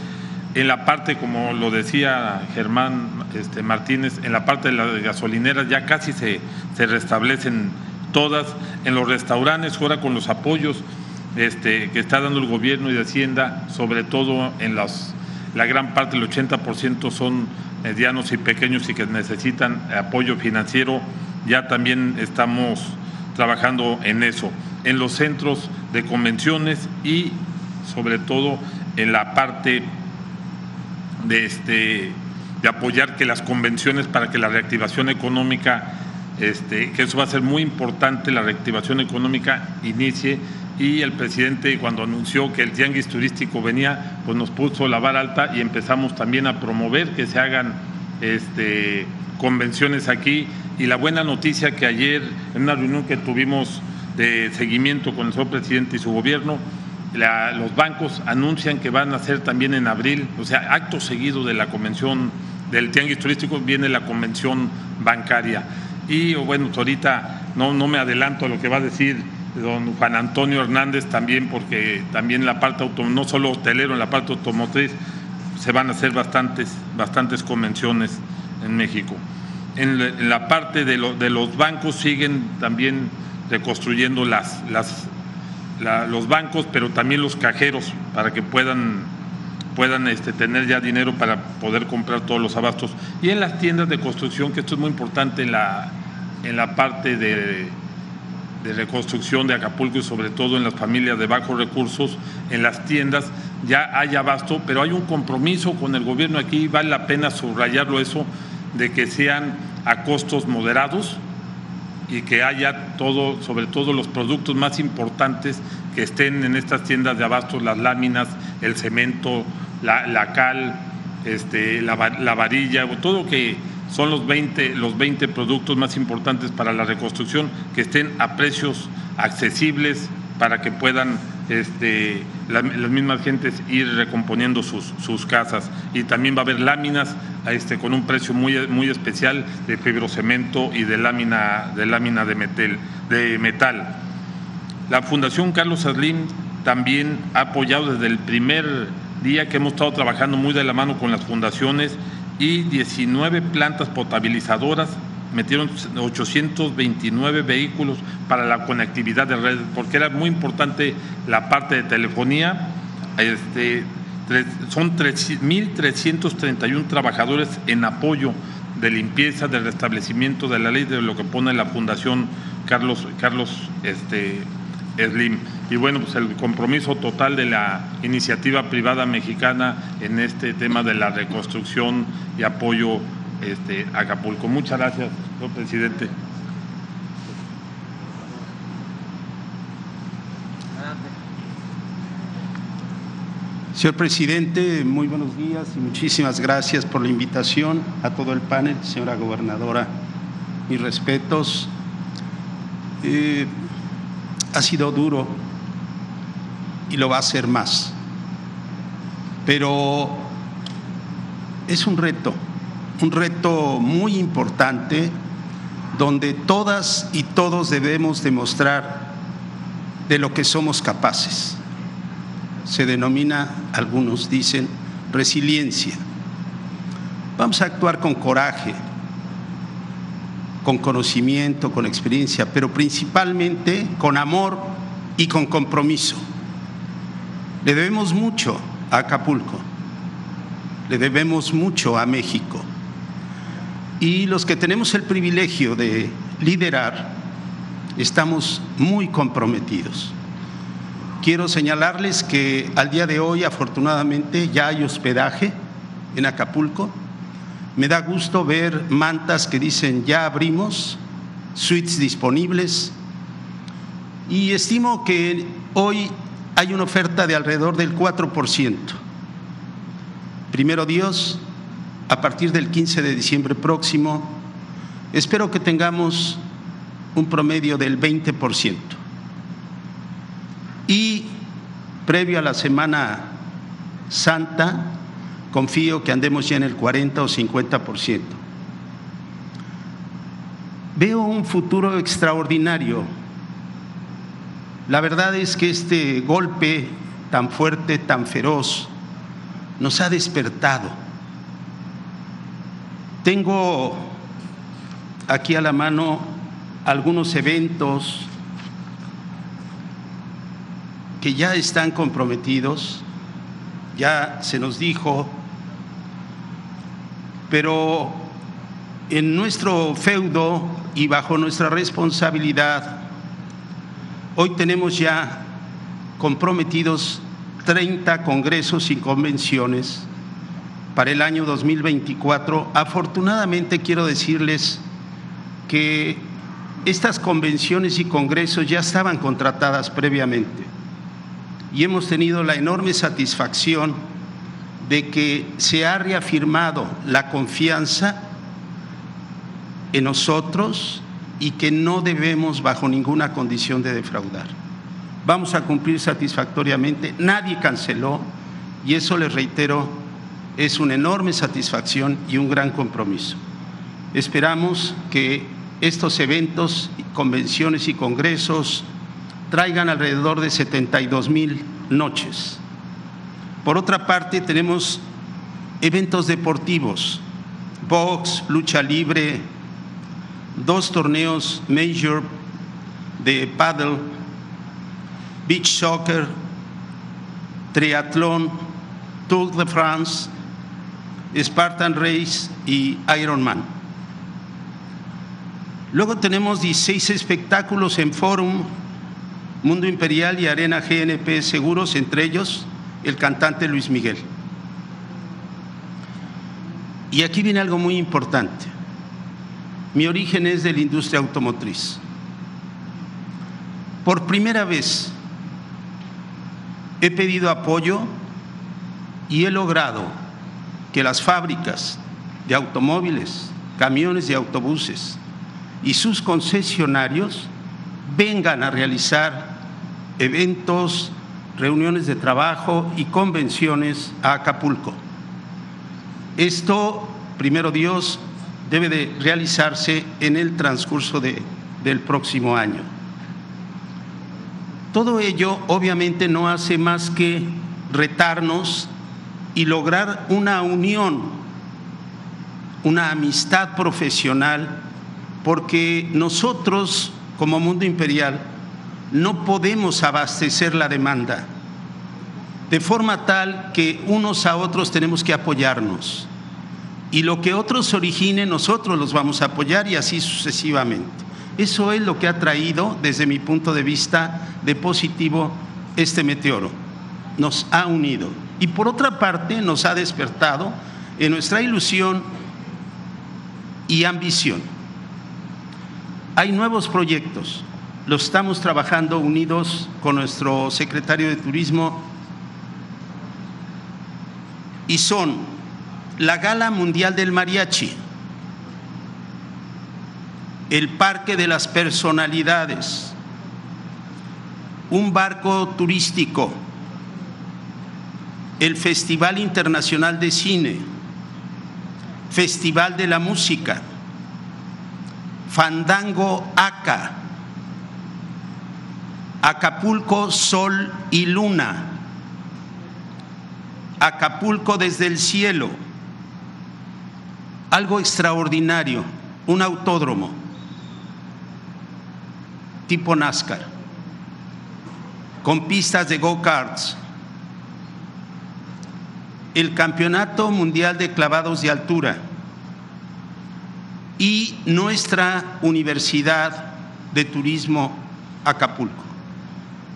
En la parte, como lo decía Germán este, Martínez, en la parte de las gasolineras ya casi se, se restablecen todas. En los restaurantes, ahora con los apoyos este, que está dando el gobierno y de Hacienda, sobre todo en las, la gran parte, el 80% son medianos y pequeños y que necesitan apoyo financiero, ya también estamos trabajando en eso, en los centros de convenciones y sobre todo en la parte de, este, de apoyar que las convenciones para que la reactivación económica, este, que eso va a ser muy importante, la reactivación económica inicie y el presidente cuando anunció que el tianguis turístico venía, pues nos puso la vara alta y empezamos también a promover que se hagan este, convenciones aquí. Y la buena noticia que ayer en una reunión que tuvimos de seguimiento con el señor presidente y su gobierno, los bancos anuncian que van a hacer también en abril, o sea, acto seguido de la convención del tianguis turístico viene la convención bancaria. Y bueno, ahorita no, no me adelanto a lo que va a decir don Juan Antonio Hernández también, porque también la parte no solo hotelero, en la parte automotriz se van a hacer bastantes, bastantes convenciones en México. En la parte de, de los bancos siguen también reconstruyendo las, las, los bancos, pero también los cajeros para que puedan, puedan este, tener ya dinero para poder comprar todos los abastos. Y en las tiendas de construcción, que esto es muy importante en la, en la parte de, de reconstrucción de Acapulco y sobre todo en las familias de bajos recursos, en las tiendas ya hay abasto, pero hay un compromiso con el gobierno. Aquí, vale la pena subrayarlo eso, de que sean a costos moderados y que haya todo, sobre todo los productos más importantes que estén en estas tiendas de abastos, las láminas, el cemento, la, cal, este, la, la varilla, todo que son los 20, los 20 productos más importantes para la reconstrucción que estén a precios accesibles para que puedan este, las mismas gentes ir recomponiendo sus, sus, casas. Y también va a haber láminas este, con un precio muy, muy especial de fibrocemento y de lámina de, lámina de, metal, de metal. La Fundación Carlos Slim también ha apoyado desde el primer día que hemos estado trabajando muy de la mano con las fundaciones y 19 plantas potabilizadoras metieron 829 vehículos para la conectividad de redes, porque era muy importante la parte de telefonía. Este, son 1.331 trabajadores en apoyo de limpieza, del restablecimiento de la ley, de lo que pone la Fundación Carlos, Carlos este, Slim. Y bueno, pues el compromiso total de la iniciativa privada mexicana en este tema de la reconstrucción y apoyo este, Acapulco. Muchas gracias, señor presidente. Señor presidente, muy buenos días y muchísimas gracias por la invitación a todo el panel, señora gobernadora. Mis respetos. Eh, ha sido duro y lo va a ser más, pero es un reto un reto muy importante donde todas y todos debemos demostrar de lo que somos capaces. Se denomina, algunos dicen, resiliencia. Vamos a actuar con coraje, con conocimiento, con experiencia, pero principalmente con amor y con compromiso. Le debemos mucho a Acapulco, le debemos mucho a México y los que tenemos el privilegio de liderar estamos muy comprometidos. Quiero señalarles que al día de hoy afortunadamente ya hay hospedaje en Acapulco. Me da gusto ver mantas que dicen ya abrimos, suites disponibles y estimo que hoy hay una oferta de alrededor del 4%. Primero Dios, a partir del 15 de diciembre próximo, espero que tengamos un promedio del 20%. Y previo a la Semana Santa, confío que andemos ya en el 40 o 50%. Veo un futuro extraordinario. La verdad es que este golpe tan fuerte, tan feroz, nos ha despertado tengo aquí a la mano algunos eventos que ya están comprometidos, ya se nos dijo, pero en nuestro feudo y bajo nuestra responsabilidad, hoy tenemos ya comprometidos 30 congresos y convenciones para el año 2024. Afortunadamente quiero decirles que estas convenciones y congresos ya estaban contratadas previamente y hemos tenido la enorme satisfacción de que se ha reafirmado la confianza en nosotros y que no debemos bajo ninguna condición de defraudar. Vamos a cumplir satisfactoriamente, nadie canceló y eso les reitero es una enorme satisfacción y un gran compromiso. Esperamos que estos eventos, convenciones y congresos traigan alrededor de 72 mil noches. Por otra parte, tenemos eventos deportivos, box, lucha libre, dos torneos major, de paddle, beach soccer, triatlón, Tour de France, Spartan Race y Ironman. Luego tenemos 16 espectáculos en Forum, Mundo Imperial y Arena GNP Seguros, entre ellos el cantante Luis Miguel. Y aquí viene algo muy importante. Mi origen es de la industria automotriz. Por primera vez he pedido apoyo y he logrado que las fábricas de automóviles, camiones y autobuses y sus concesionarios vengan a realizar eventos, reuniones de trabajo y convenciones a Acapulco. Esto, primero Dios, debe de realizarse en el transcurso de, del próximo año. Todo ello obviamente no hace más que retarnos y lograr una unión, una amistad profesional, porque nosotros como mundo imperial no podemos abastecer la demanda, de forma tal que unos a otros tenemos que apoyarnos. Y lo que otros originen, nosotros los vamos a apoyar y así sucesivamente. Eso es lo que ha traído, desde mi punto de vista, de positivo este meteoro. Nos ha unido. Y por otra parte, nos ha despertado en nuestra ilusión y ambición. Hay nuevos proyectos, los estamos trabajando unidos con nuestro secretario de Turismo y son la Gala Mundial del Mariachi, el Parque de las Personalidades, un barco turístico, el Festival Internacional de Cine, Festival de la Música, Fandango Aca, Acapulco Sol y Luna, Acapulco desde el cielo, algo extraordinario, un autódromo tipo NASCAR, con pistas de go-karts, el Campeonato Mundial de Clavados de Altura y nuestra Universidad de Turismo Acapulco.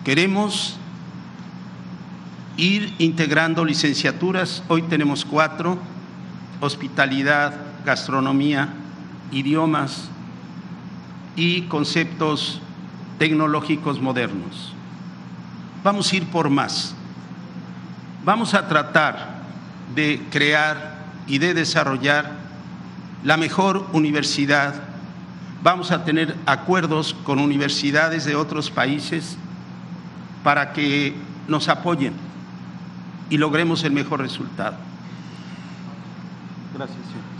Queremos ir integrando licenciaturas, hoy tenemos cuatro, hospitalidad, gastronomía, idiomas y conceptos tecnológicos modernos. Vamos a ir por más. Vamos a tratar de crear y de desarrollar la mejor universidad. Vamos a tener acuerdos con universidades de otros países para que nos apoyen y logremos el mejor resultado. Gracias, señor.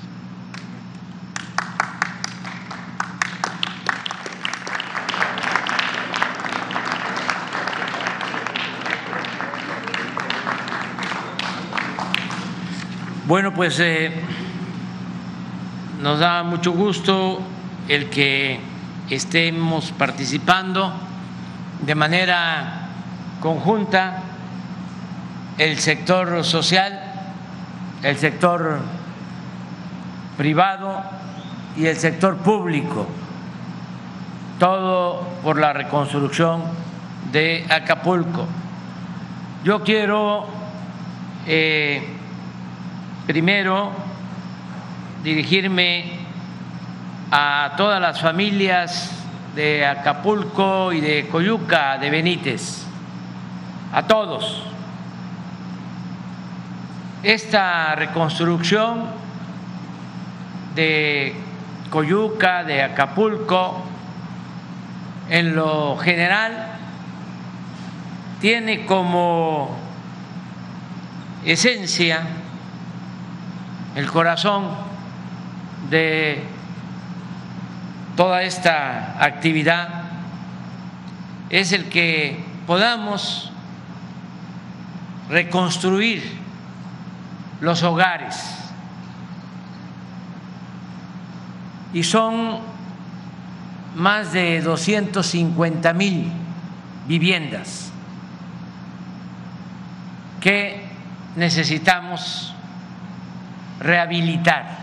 Bueno, pues eh, nos da mucho gusto el que estemos participando de manera conjunta el sector social, el sector privado y el sector público, todo por la reconstrucción de Acapulco. Yo quiero eh, primero dirigirme a todas las familias de Acapulco y de Coyuca, de Benítez, a todos. Esta reconstrucción de Coyuca, de Acapulco, en lo general, tiene como esencia el corazón de toda esta actividad es el que podamos reconstruir los hogares. Y son más de 250 mil viviendas que necesitamos rehabilitar.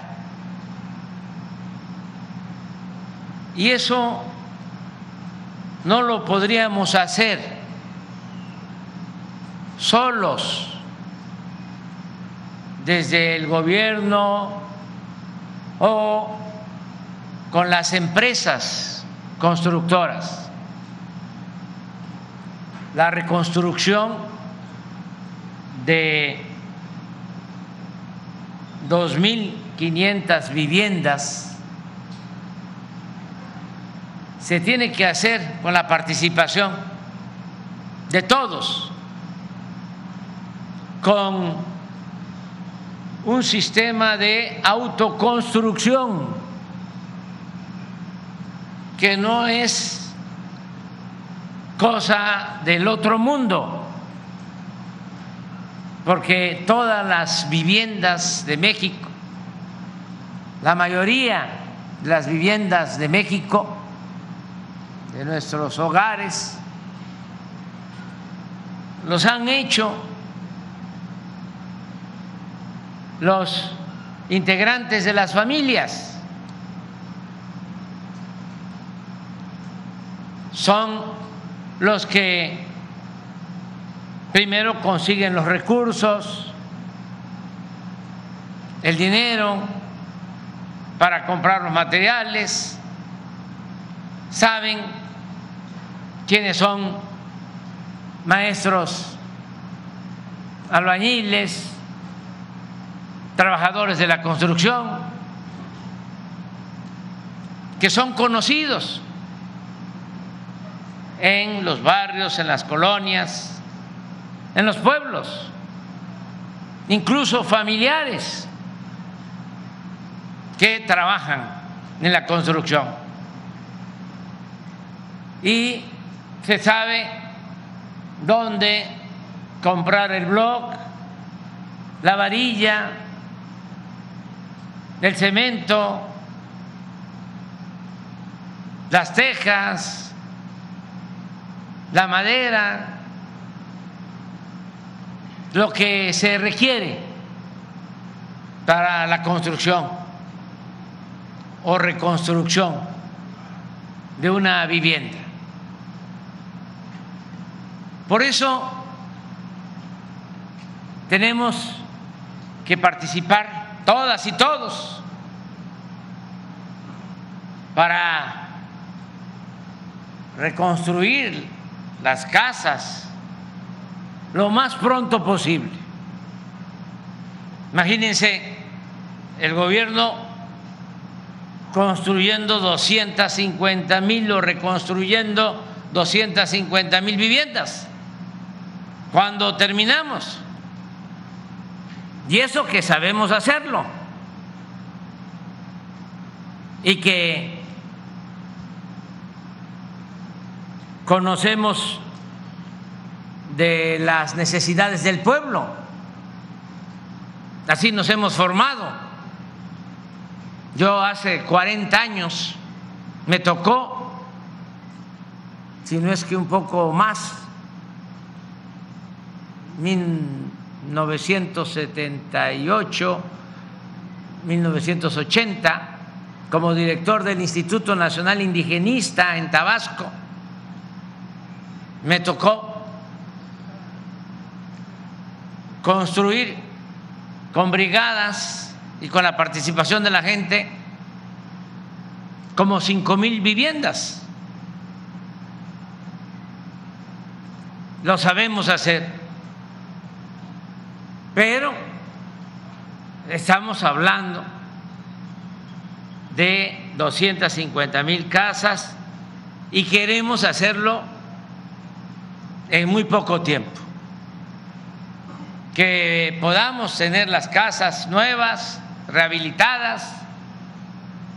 Y eso no lo podríamos hacer solos desde el gobierno o con las empresas constructoras. La reconstrucción de 2.500 viviendas se tiene que hacer con la participación de todos, con un sistema de autoconstrucción que no es cosa del otro mundo, porque todas las viviendas de México, la mayoría de las viviendas de México, de nuestros hogares, los han hecho los integrantes de las familias. Son los que primero consiguen los recursos, el dinero para comprar los materiales, saben quiénes son maestros, albañiles, trabajadores de la construcción, que son conocidos en los barrios, en las colonias, en los pueblos, incluso familiares que trabajan en la construcción. Y se sabe dónde comprar el blog, la varilla, el cemento, las tejas, la madera, lo que se requiere para la construcción o reconstrucción de una vivienda. Por eso tenemos que participar todas y todos para reconstruir las casas lo más pronto posible. Imagínense el gobierno construyendo 250 mil o reconstruyendo 250 mil viviendas. Cuando terminamos, y eso que sabemos hacerlo. Y que conocemos de las necesidades del pueblo. Así nos hemos formado. Yo hace 40 años me tocó, si no es que un poco más, 1978, 1980, como director del Instituto Nacional Indigenista en Tabasco. Me tocó construir con brigadas y con la participación de la gente como cinco mil viviendas. Lo sabemos hacer pero estamos hablando de 250 mil casas y queremos hacerlo en muy poco tiempo. Que podamos tener las casas nuevas, rehabilitadas,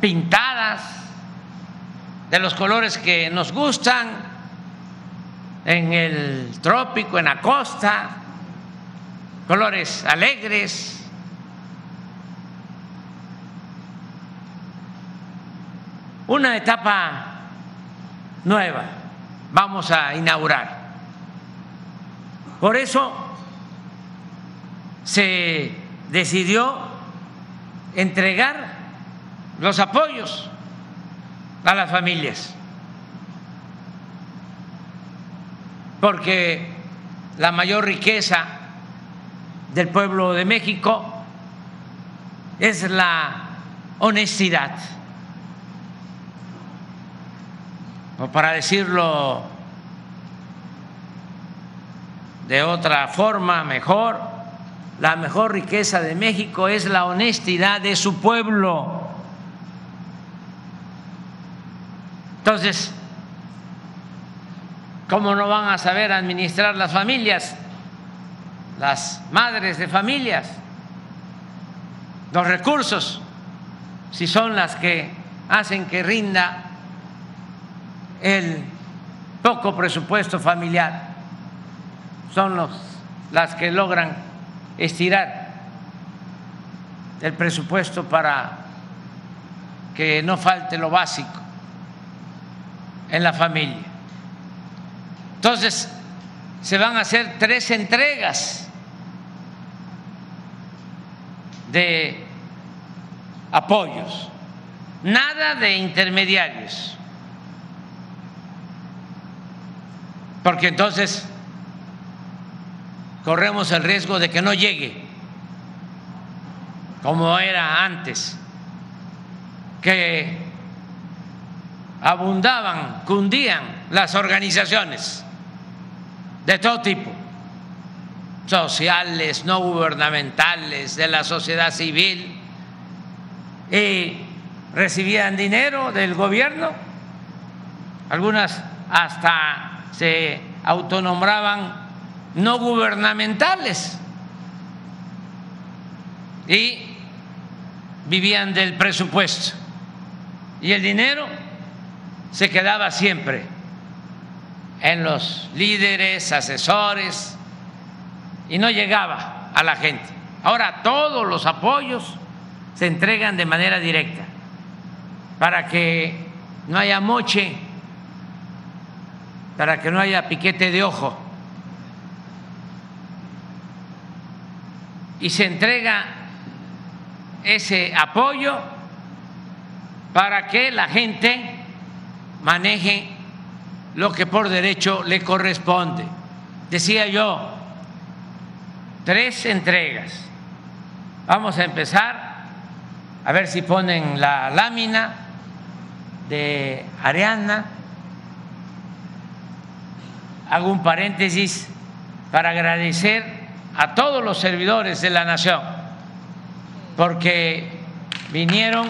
pintadas, de los colores que nos gustan, en el trópico, en la costa, colores alegres. Una etapa nueva vamos a inaugurar. Por eso se decidió entregar los apoyos a las familias, porque la mayor riqueza del pueblo de México es la honestidad. O para decirlo de otra forma, mejor, la mejor riqueza de México es la honestidad de su pueblo. Entonces, ¿cómo no van a saber administrar las familias, las madres de familias, los recursos, si son las que hacen que rinda el poco presupuesto familiar? Son los, las que logran estirar el presupuesto para que no falte lo básico en la familia. Entonces, se van a hacer tres entregas de apoyos, nada de intermediarios, porque entonces corremos el riesgo de que no llegue como era antes, que abundaban, cundían las organizaciones de todo tipo, sociales, no gubernamentales, de la sociedad civil, y recibían dinero del gobierno, algunas hasta se autonombraban no gubernamentales y vivían del presupuesto. Y el dinero se quedaba siempre en los líderes, asesores y no llegaba a la gente. Ahora todos los apoyos se entregan de manera directa para que no haya moche, para que no haya piquete de ojo y se entrega ese apoyo para que la gente maneje lo que por derecho le corresponde. Decía yo, tres entregas. Vamos a empezar, a ver si ponen la lámina de Ariana. Hago un paréntesis para agradecer a todos los servidores de la nación, porque vinieron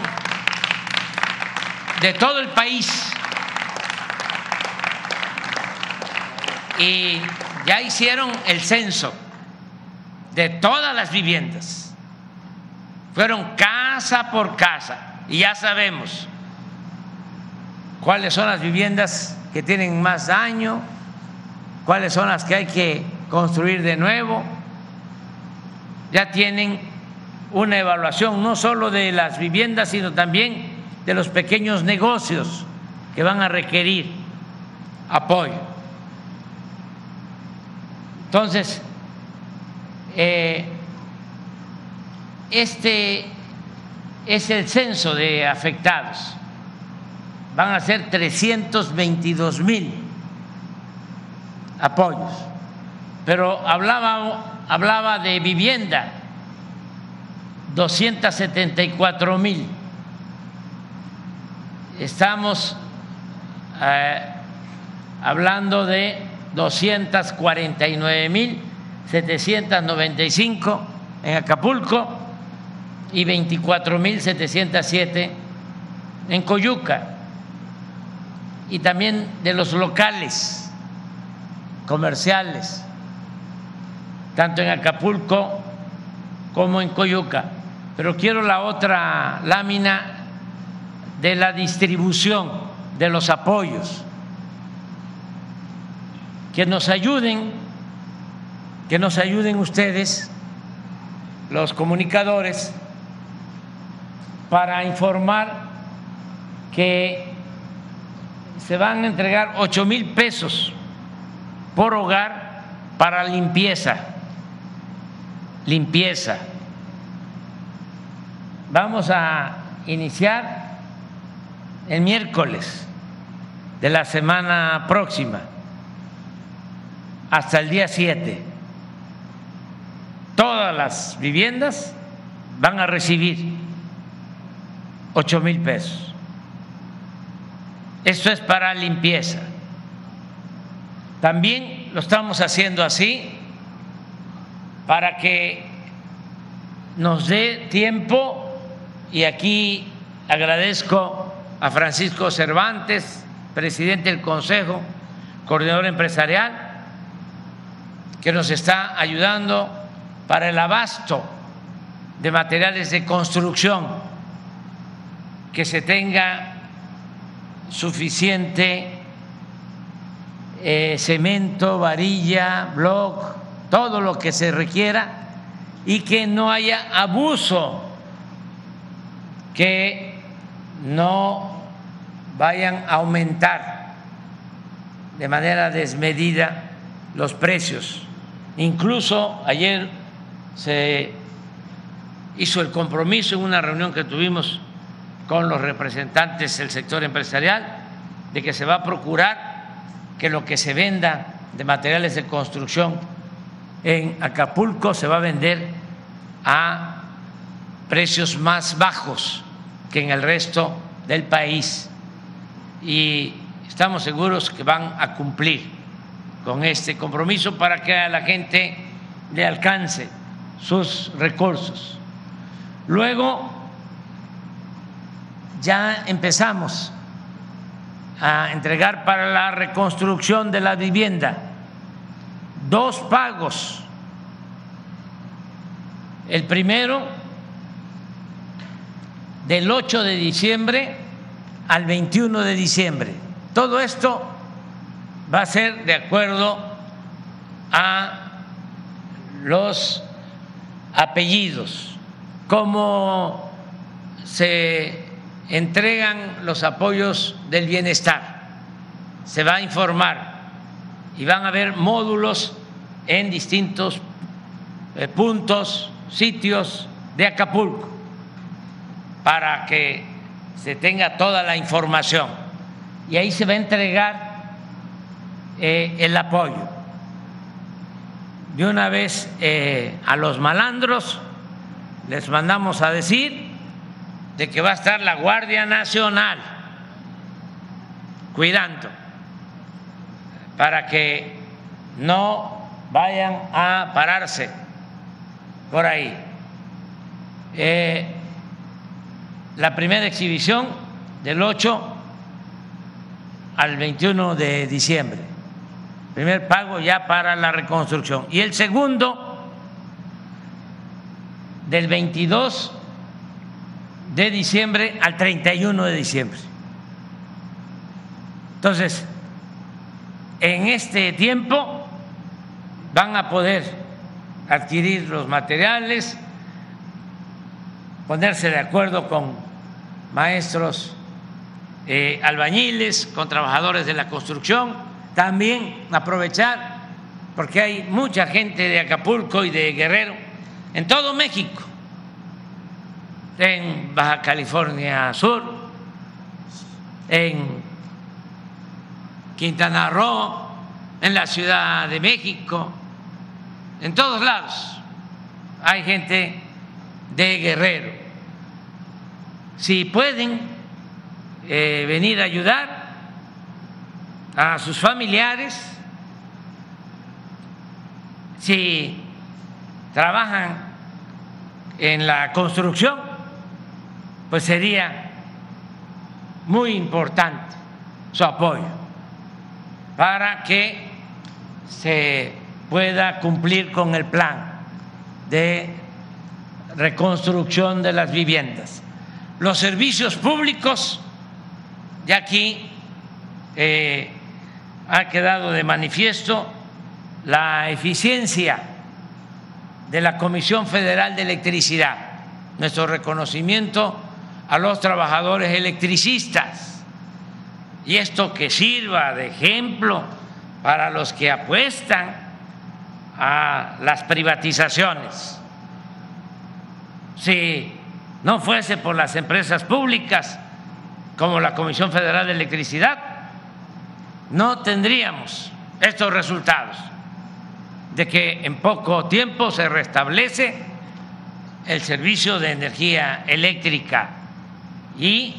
de todo el país y ya hicieron el censo de todas las viviendas. Fueron casa por casa y ya sabemos cuáles son las viviendas que tienen más daño, cuáles son las que hay que construir de nuevo ya tienen una evaluación no solo de las viviendas, sino también de los pequeños negocios que van a requerir apoyo. Entonces, eh, este es el censo de afectados. Van a ser 322 mil apoyos. Pero hablaba hablaba de vivienda, 274 mil. Estamos eh, hablando de 249 mil 795 en Acapulco y 24 mil 707 en Coyuca y también de los locales comerciales tanto en Acapulco como en Coyuca. Pero quiero la otra lámina de la distribución de los apoyos. Que nos ayuden, que nos ayuden ustedes, los comunicadores, para informar que se van a entregar 8 mil pesos por hogar para limpieza. Limpieza. Vamos a iniciar el miércoles de la semana próxima hasta el día 7. Todas las viviendas van a recibir 8 mil pesos. Esto es para limpieza. También lo estamos haciendo así para que nos dé tiempo y aquí agradezco a Francisco Cervantes, presidente del Consejo, coordinador empresarial, que nos está ayudando para el abasto de materiales de construcción, que se tenga suficiente eh, cemento, varilla, bloc, todo lo que se requiera y que no haya abuso, que no vayan a aumentar de manera desmedida los precios. Incluso ayer se hizo el compromiso en una reunión que tuvimos con los representantes del sector empresarial de que se va a procurar que lo que se venda de materiales de construcción en Acapulco se va a vender a precios más bajos que en el resto del país. Y estamos seguros que van a cumplir con este compromiso para que a la gente le alcance sus recursos. Luego, ya empezamos a entregar para la reconstrucción de la vivienda dos pagos. El primero del 8 de diciembre al 21 de diciembre. Todo esto va a ser de acuerdo a los apellidos, cómo se entregan los apoyos del bienestar. Se va a informar y van a haber módulos en distintos eh, puntos, sitios de Acapulco, para que se tenga toda la información. Y ahí se va a entregar eh, el apoyo. De una vez eh, a los malandros les mandamos a decir de que va a estar la Guardia Nacional cuidando para que no vayan a pararse por ahí. Eh, la primera exhibición del 8 al 21 de diciembre. Primer pago ya para la reconstrucción. Y el segundo del 22 de diciembre al 31 de diciembre. Entonces, en este tiempo van a poder adquirir los materiales, ponerse de acuerdo con maestros eh, albañiles, con trabajadores de la construcción, también aprovechar, porque hay mucha gente de Acapulco y de Guerrero en todo México en Baja California Sur, en Quintana Roo, en la Ciudad de México, en todos lados hay gente de Guerrero. Si pueden eh, venir a ayudar a sus familiares, si trabajan en la construcción, pues sería muy importante su apoyo para que se pueda cumplir con el plan de reconstrucción de las viviendas. Los servicios públicos, ya aquí eh, ha quedado de manifiesto la eficiencia de la Comisión Federal de Electricidad, nuestro reconocimiento a los trabajadores electricistas y esto que sirva de ejemplo para los que apuestan a las privatizaciones. Si no fuese por las empresas públicas como la Comisión Federal de Electricidad, no tendríamos estos resultados de que en poco tiempo se restablece el servicio de energía eléctrica y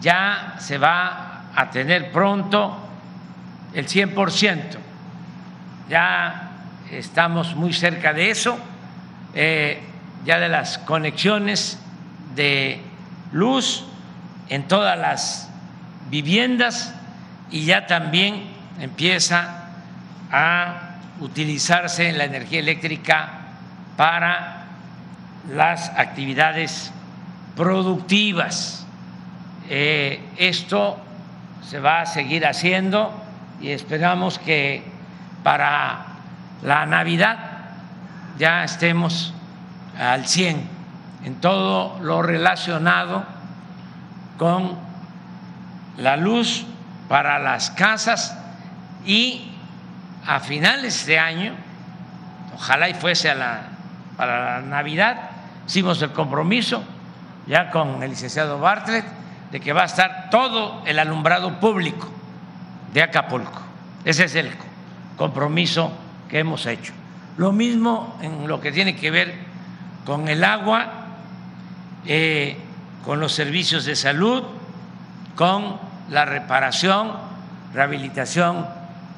ya se va a tener pronto el 100%. Ya estamos muy cerca de eso, eh, ya de las conexiones de luz en todas las viviendas y ya también empieza a utilizarse la energía eléctrica para las actividades productivas. Eh, esto se va a seguir haciendo y esperamos que para la Navidad ya estemos al 100 en todo lo relacionado con la luz para las casas y a finales de año, ojalá y fuese a la, para la Navidad, hicimos el compromiso ya con el licenciado Bartlett de que va a estar todo el alumbrado público de Acapulco. Ese es el compromiso que hemos hecho. Lo mismo en lo que tiene que ver con el agua, eh, con los servicios de salud, con la reparación, rehabilitación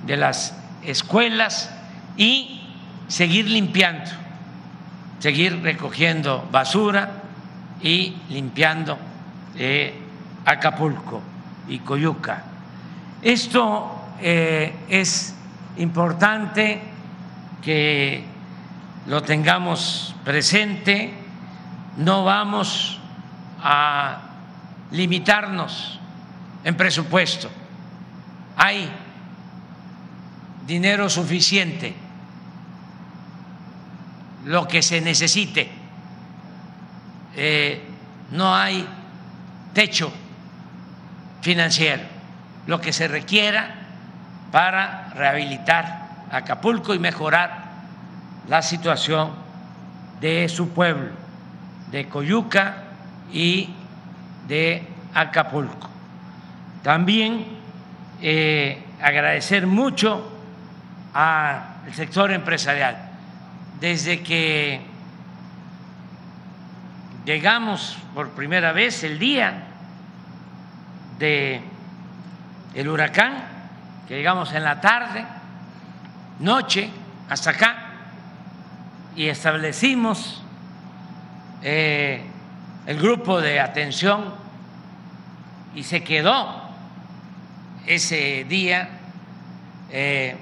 de las escuelas y seguir limpiando, seguir recogiendo basura y limpiando eh, Acapulco y Coyuca. Esto eh, es importante que lo tengamos presente, no vamos a limitarnos en presupuesto. Hay dinero suficiente, lo que se necesite. Eh, no hay techo financiero, lo que se requiera para rehabilitar Acapulco y mejorar la situación de su pueblo, de Coyuca y de Acapulco. También eh, agradecer mucho al sector empresarial. Desde que llegamos por primera vez el día de el huracán, que llegamos en la tarde, noche, hasta acá, y establecimos eh, el grupo de atención y se quedó ese día eh,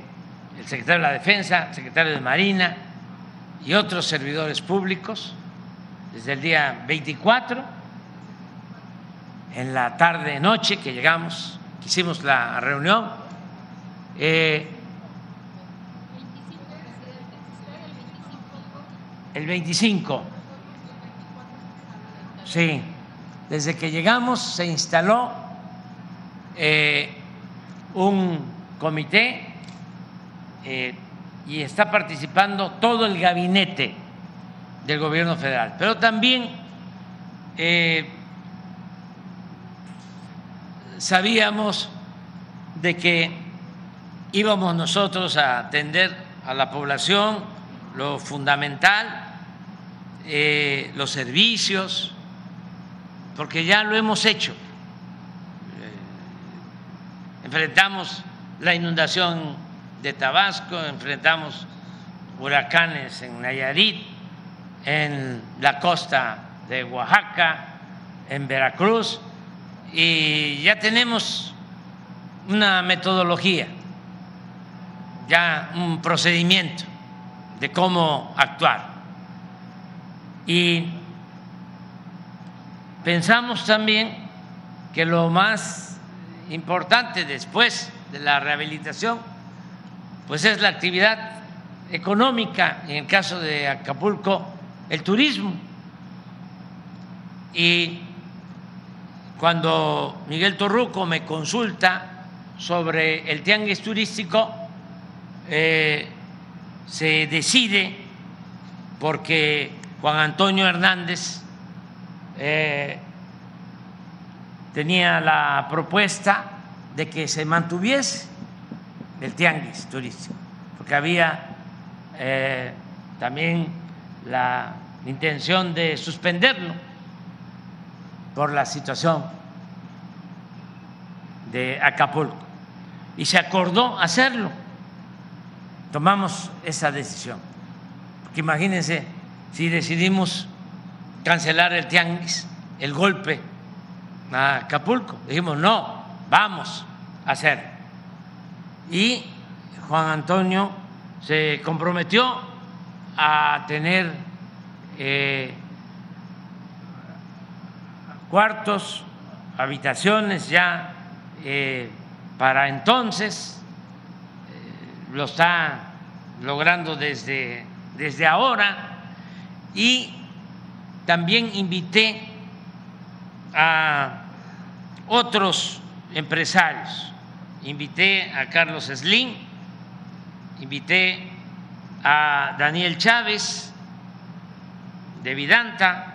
el secretario de la Defensa, el secretario de Marina y otros servidores públicos desde el día 24, en la tarde noche que llegamos, que hicimos la reunión. Eh, el 25, sí, desde que llegamos se instaló eh, un comité eh, y está participando todo el gabinete del gobierno federal, pero también eh, sabíamos de que íbamos nosotros a atender a la población lo fundamental, eh, los servicios, porque ya lo hemos hecho. Enfrentamos la inundación de Tabasco, enfrentamos huracanes en Nayarit, en la costa de Oaxaca, en Veracruz, y ya tenemos una metodología, ya un procedimiento de cómo actuar. Y pensamos también que lo más importante después de la rehabilitación pues es la actividad económica, en el caso de Acapulco, el turismo. Y cuando Miguel Torruco me consulta sobre el tianguis turístico, eh, se decide porque Juan Antonio Hernández eh, tenía la propuesta de que se mantuviese el tianguis turístico, porque había eh, también la intención de suspenderlo por la situación de Acapulco. Y se acordó hacerlo. Tomamos esa decisión. Porque imagínense si decidimos cancelar el tianguis, el golpe a Acapulco. Dijimos, no, vamos a hacer. Y Juan Antonio se comprometió a tener eh, cuartos, habitaciones ya eh, para entonces, eh, lo está logrando desde, desde ahora y también invité a otros empresarios, invité a Carlos Slim, invité a Daniel Chávez de Vidanta,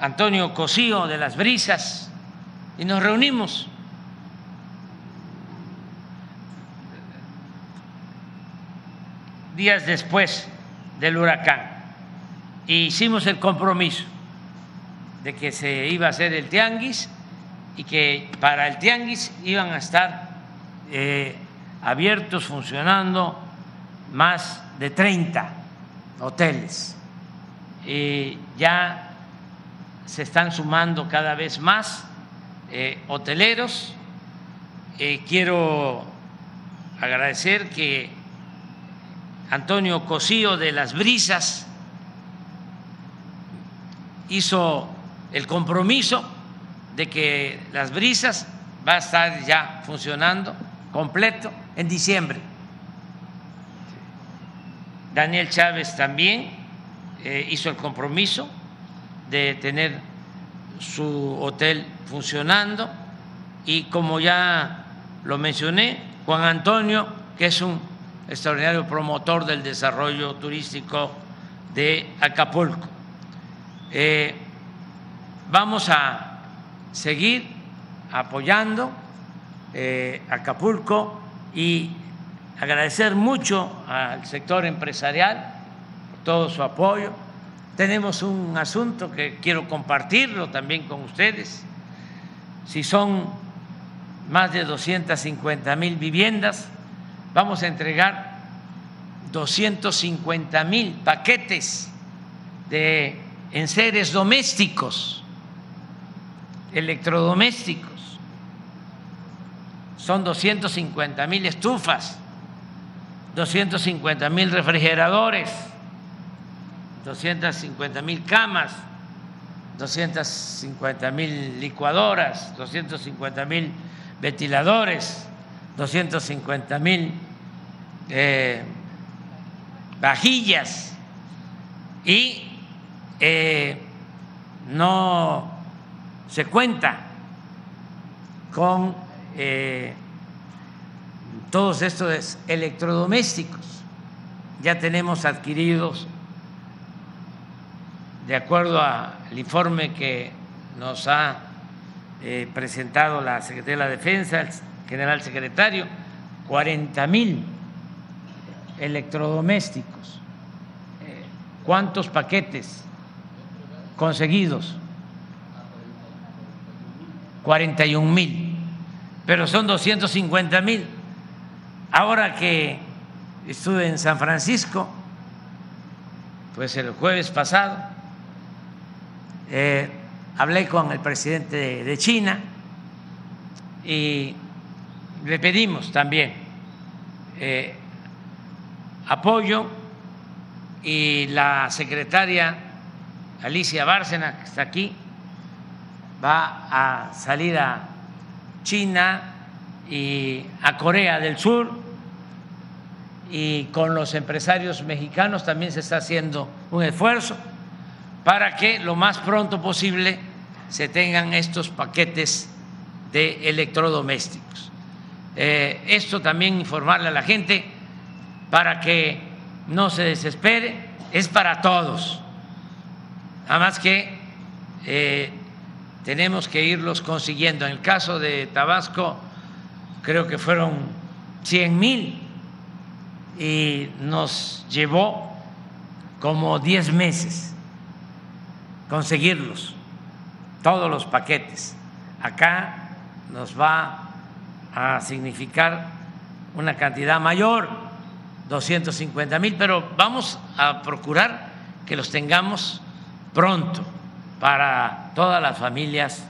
Antonio Cosío de Las Brisas, y nos reunimos. días después del huracán. E hicimos el compromiso de que se iba a hacer el tianguis y que para el tianguis iban a estar eh, abiertos, funcionando más de 30 hoteles. ya se están sumando cada vez más eh, hoteleros. Eh, quiero agradecer que Antonio Cosío de Las Brisas hizo el compromiso de que Las Brisas va a estar ya funcionando completo en diciembre. Daniel Chávez también eh, hizo el compromiso de tener su hotel funcionando y como ya lo mencioné, Juan Antonio, que es un extraordinario promotor del desarrollo turístico de Acapulco. Eh, vamos a seguir apoyando eh, Acapulco y agradecer mucho al sector empresarial por todo su apoyo tenemos un asunto que quiero compartirlo también con ustedes. Si son más de 250 mil viviendas, vamos a entregar 250 mil paquetes de enseres domésticos, electrodomésticos. Son 250 mil estufas, 250 mil refrigeradores 250 mil camas, 250 mil licuadoras, 250 mil ventiladores, 250 mil eh, vajillas y eh, no se cuenta con eh, todos estos electrodomésticos. Ya tenemos adquiridos de acuerdo al informe que nos ha eh, presentado la Secretaría de la Defensa, el general secretario, 40 mil electrodomésticos. Eh, ¿Cuántos paquetes conseguidos? 41 mil, pero son 250 mil. Ahora que estuve en San Francisco, pues el jueves pasado, eh, hablé con el presidente de China y le pedimos también eh, apoyo y la secretaria Alicia Bárcena, que está aquí, va a salir a China y a Corea del Sur y con los empresarios mexicanos también se está haciendo un esfuerzo para que lo más pronto posible se tengan estos paquetes de electrodomésticos. Eh, esto también informarle a la gente para que no se desespere, es para todos. Además que eh, tenemos que irlos consiguiendo. En el caso de Tabasco, creo que fueron 100 mil y nos llevó como 10 meses conseguirlos, todos los paquetes. Acá nos va a significar una cantidad mayor, 250 mil, pero vamos a procurar que los tengamos pronto para todas las familias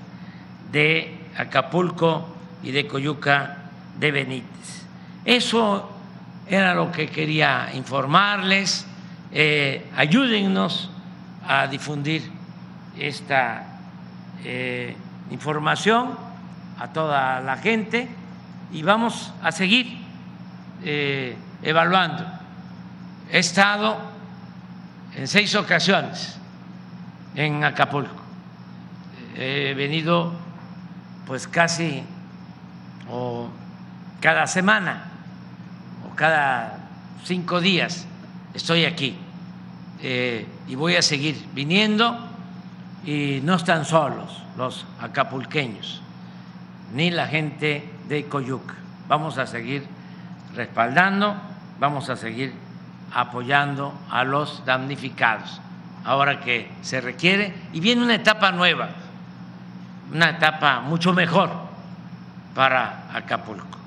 de Acapulco y de Coyuca de Benítez. Eso era lo que quería informarles. Eh, ayúdennos a difundir esta eh, información a toda la gente y vamos a seguir eh, evaluando. He estado en seis ocasiones en Acapulco. He venido pues casi o cada semana o cada cinco días estoy aquí eh, y voy a seguir viniendo y no están solos los acapulqueños ni la gente de Coyuca. Vamos a seguir respaldando, vamos a seguir apoyando a los damnificados ahora que se requiere, y viene una etapa nueva, una etapa mucho mejor para Acapulco.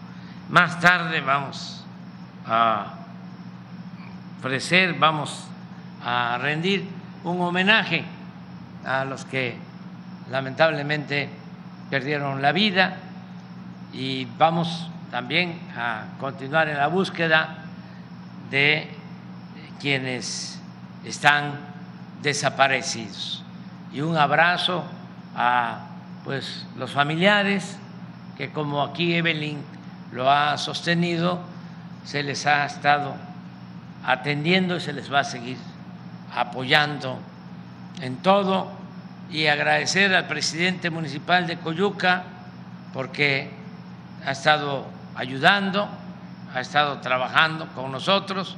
Más tarde vamos a ofrecer, vamos a rendir un homenaje a los que lamentablemente perdieron la vida y vamos también a continuar en la búsqueda de quienes están desaparecidos. Y un abrazo a pues los familiares que como aquí Evelyn lo ha sostenido, se les ha estado atendiendo y se les va a seguir apoyando en todo y agradecer al presidente municipal de Coyuca porque ha estado ayudando, ha estado trabajando con nosotros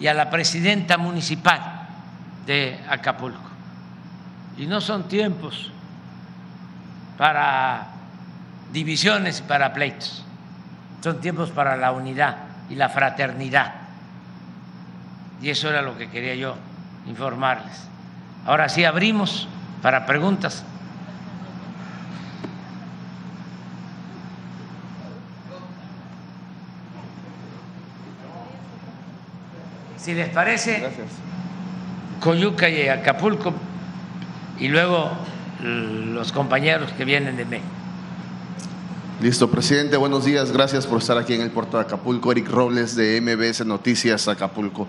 y a la presidenta municipal de Acapulco. Y no son tiempos para divisiones y para pleitos, son tiempos para la unidad y la fraternidad. Y eso era lo que quería yo informarles. Ahora sí abrimos para preguntas. Si les parece, Gracias. Coyuca y Acapulco y luego los compañeros que vienen de México. Listo, presidente, buenos días. Gracias por estar aquí en el puerto de Acapulco. Eric Robles de MBS Noticias Acapulco.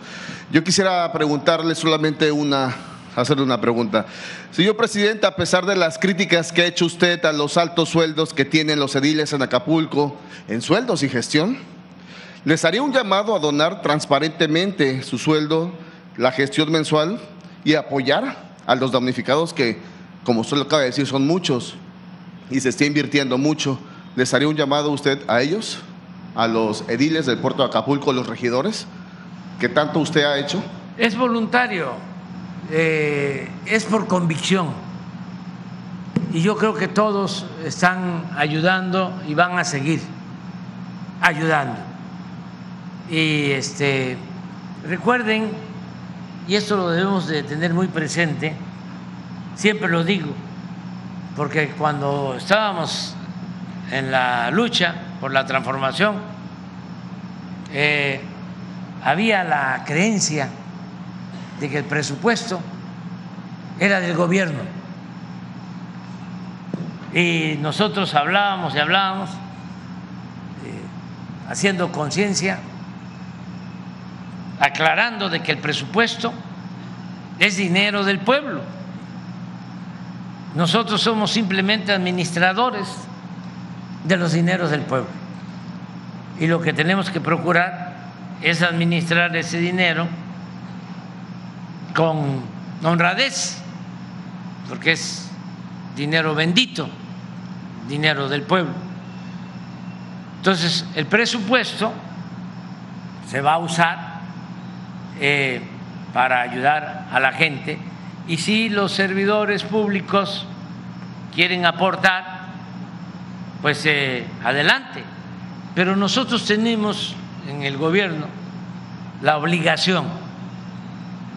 Yo quisiera preguntarle solamente una, hacerle una pregunta. Señor presidente, a pesar de las críticas que ha hecho usted a los altos sueldos que tienen los ediles en Acapulco, en sueldos y gestión, les haría un llamado a donar transparentemente su sueldo la gestión mensual y apoyar a los damnificados que, como usted lo acaba de decir, son muchos y se está invirtiendo mucho. ¿Les haría un llamado a usted a ellos, a los ediles del puerto de Acapulco, los regidores, que tanto usted ha hecho? Es voluntario, eh, es por convicción. Y yo creo que todos están ayudando y van a seguir ayudando. Y este, recuerden y esto lo debemos de tener muy presente, siempre lo digo, porque cuando estábamos en la lucha por la transformación, eh, había la creencia de que el presupuesto era del gobierno. Y nosotros hablábamos y hablábamos, eh, haciendo conciencia aclarando de que el presupuesto es dinero del pueblo. Nosotros somos simplemente administradores de los dineros del pueblo. Y lo que tenemos que procurar es administrar ese dinero con honradez, porque es dinero bendito, dinero del pueblo. Entonces, el presupuesto se va a usar eh, para ayudar a la gente y si los servidores públicos quieren aportar, pues eh, adelante. Pero nosotros tenemos en el gobierno la obligación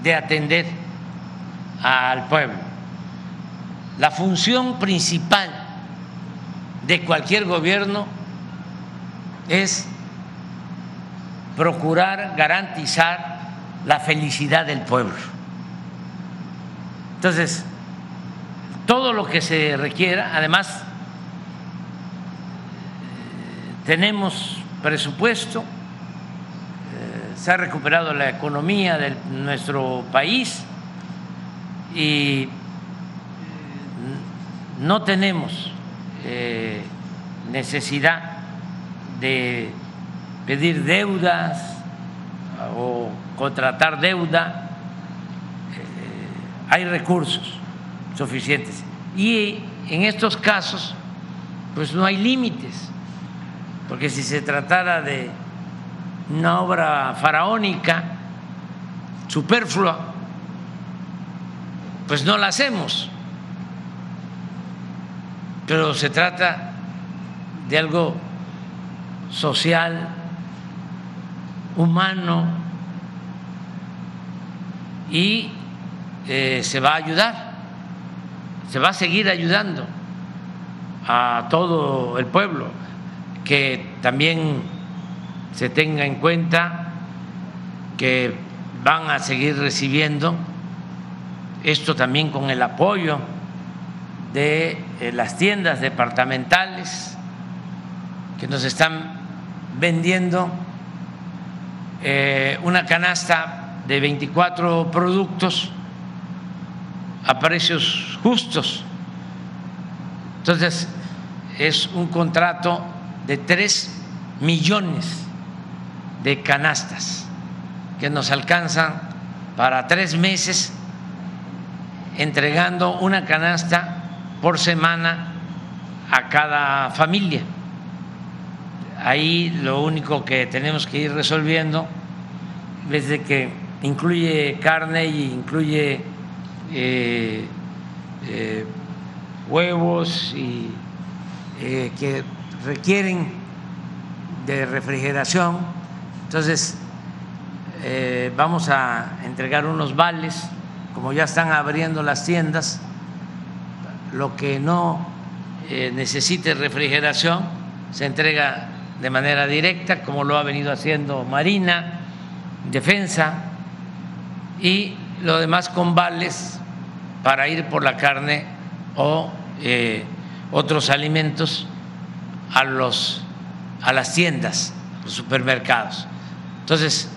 de atender al pueblo. La función principal de cualquier gobierno es procurar garantizar la felicidad del pueblo. Entonces, todo lo que se requiera, además, tenemos presupuesto, eh, se ha recuperado la economía de nuestro país y no tenemos eh, necesidad de pedir deudas o contratar deuda, eh, hay recursos suficientes. Y en estos casos, pues no hay límites, porque si se tratara de una obra faraónica, superflua, pues no la hacemos. Pero se trata de algo social, humano, y eh, se va a ayudar, se va a seguir ayudando a todo el pueblo, que también se tenga en cuenta que van a seguir recibiendo esto también con el apoyo de eh, las tiendas departamentales que nos están vendiendo eh, una canasta de 24 productos a precios justos. Entonces, es un contrato de 3 millones de canastas que nos alcanzan para tres meses entregando una canasta por semana a cada familia. Ahí lo único que tenemos que ir resolviendo desde que incluye carne y incluye eh, eh, huevos y eh, que requieren de refrigeración. Entonces, vamos a entregar unos vales, como ya están abriendo las tiendas, lo que no necesite refrigeración se entrega de manera directa, como lo ha venido haciendo Marina, Defensa, y lo demás con vales para ir por la carne o eh, otros alimentos a, los, a las tiendas, los supermercados. Entonces,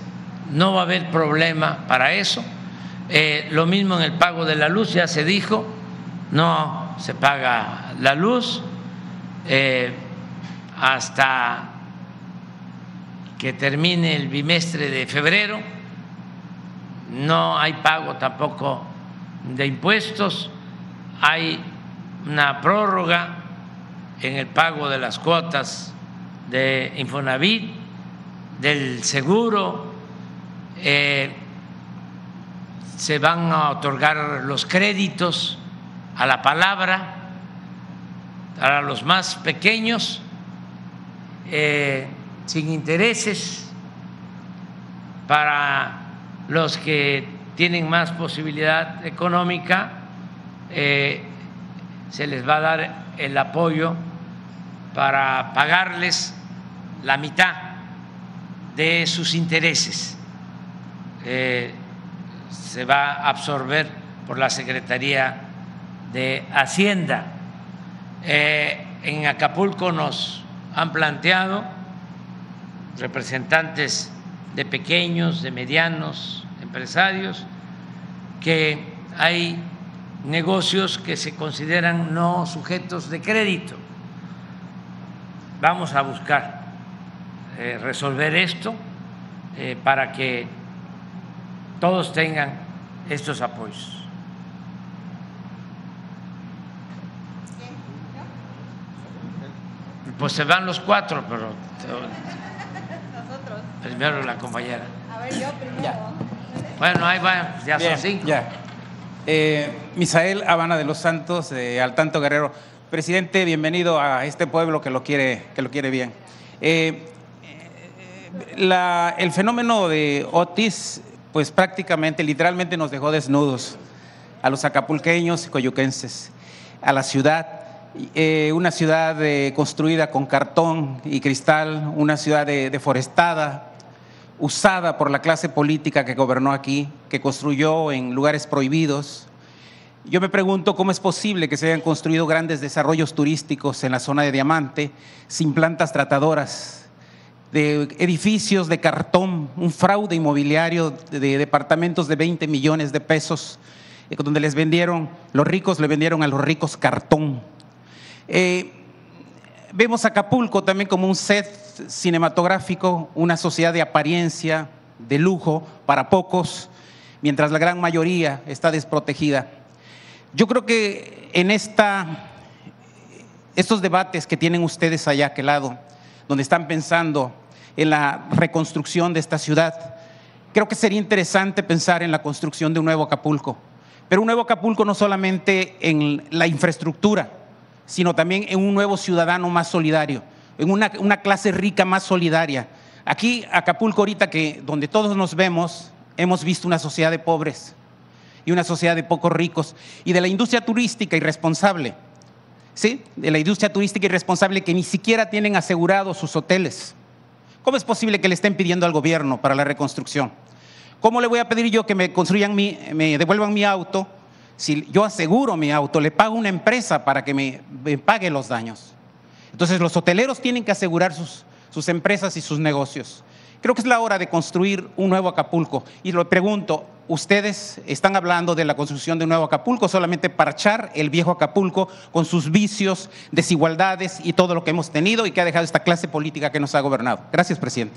no va a haber problema para eso. Eh, lo mismo en el pago de la luz, ya se dijo, no se paga la luz. Eh, hasta que termine el bimestre de febrero. No hay pago tampoco de impuestos, hay una prórroga en el pago de las cuotas de Infonavit, del seguro, eh, se van a otorgar los créditos a la palabra para los más pequeños. Eh, sin intereses para los que tienen más posibilidad económica, eh, se les va a dar el apoyo para pagarles la mitad de sus intereses. Eh, se va a absorber por la Secretaría de Hacienda. en Acapulco nos han planteado representantes de pequeños, de medianos empresarios, que hay negocios que se consideran no sujetos de crédito. Vamos a buscar eh, resolver esto eh, para que todos tengan estos apoyos. Pues se van los cuatro, pero primero la compañera. A ver, yo primero. Bueno, ahí va, ya Bien, son cinco. Ya. Eh, Misael Habana de los Santos, de Altanto Guerrero. Presidente, bienvenido a este pueblo que lo quiere, que lo quiere bien. Eh, la- el fenómeno de Otis, pues prácticamente, literalmente nos dejó desnudos a los acapulqueños y coyuquenses, a la ciudad. Eh, una ciudad eh, construida con cartón y cristal, una ciudad de- deforestada, usada por la clase política que gobernó aquí, que construyó en lugares prohibidos. Yo me pregunto cómo es posible que se hayan construido grandes desarrollos turísticos en la zona de Diamante sin plantas tratadoras, de edificios de cartón, un fraude inmobiliario de departamentos de 20 millones de pesos, eh, donde les vendieron, los ricos le vendieron a los ricos cartón. Eh, vemos Acapulco también como un set cinematográfico, una sociedad de apariencia, de lujo para pocos, mientras la gran mayoría está desprotegida. Yo creo que en esta, estos debates que tienen ustedes allá a aquel lado, donde están pensando en la reconstrucción de esta ciudad, creo que sería interesante pensar en la construcción de un nuevo Acapulco. Pero un nuevo Acapulco no solamente en la infraestructura, sino también en un nuevo ciudadano más solidario, en una, clase rica más solidaria. Aquí, Acapulco, ahorita que donde todos nos vemos, hemos visto una sociedad de pobres y una sociedad de pocos ricos y de la industria turística irresponsable, ¿sí? De la industria turística irresponsable que ni siquiera tienen asegurados sus hoteles. ¿Cómo es posible que le estén pidiendo al gobierno para la reconstrucción? ¿Cómo le voy a pedir yo que me construyan mi, me devuelvan mi auto si yo aseguro mi auto, le pago una empresa para que me, pague los daños? Entonces los hoteleros tienen que asegurar sus, sus empresas y sus negocios. Creo que es la hora de construir un nuevo Acapulco. Y lo pregunto, ¿ustedes están hablando de la construcción de un nuevo Acapulco solamente para echar el viejo Acapulco con sus vicios, desigualdades y todo lo que hemos tenido y que ha dejado esta clase política que nos ha gobernado? Gracias, presidente.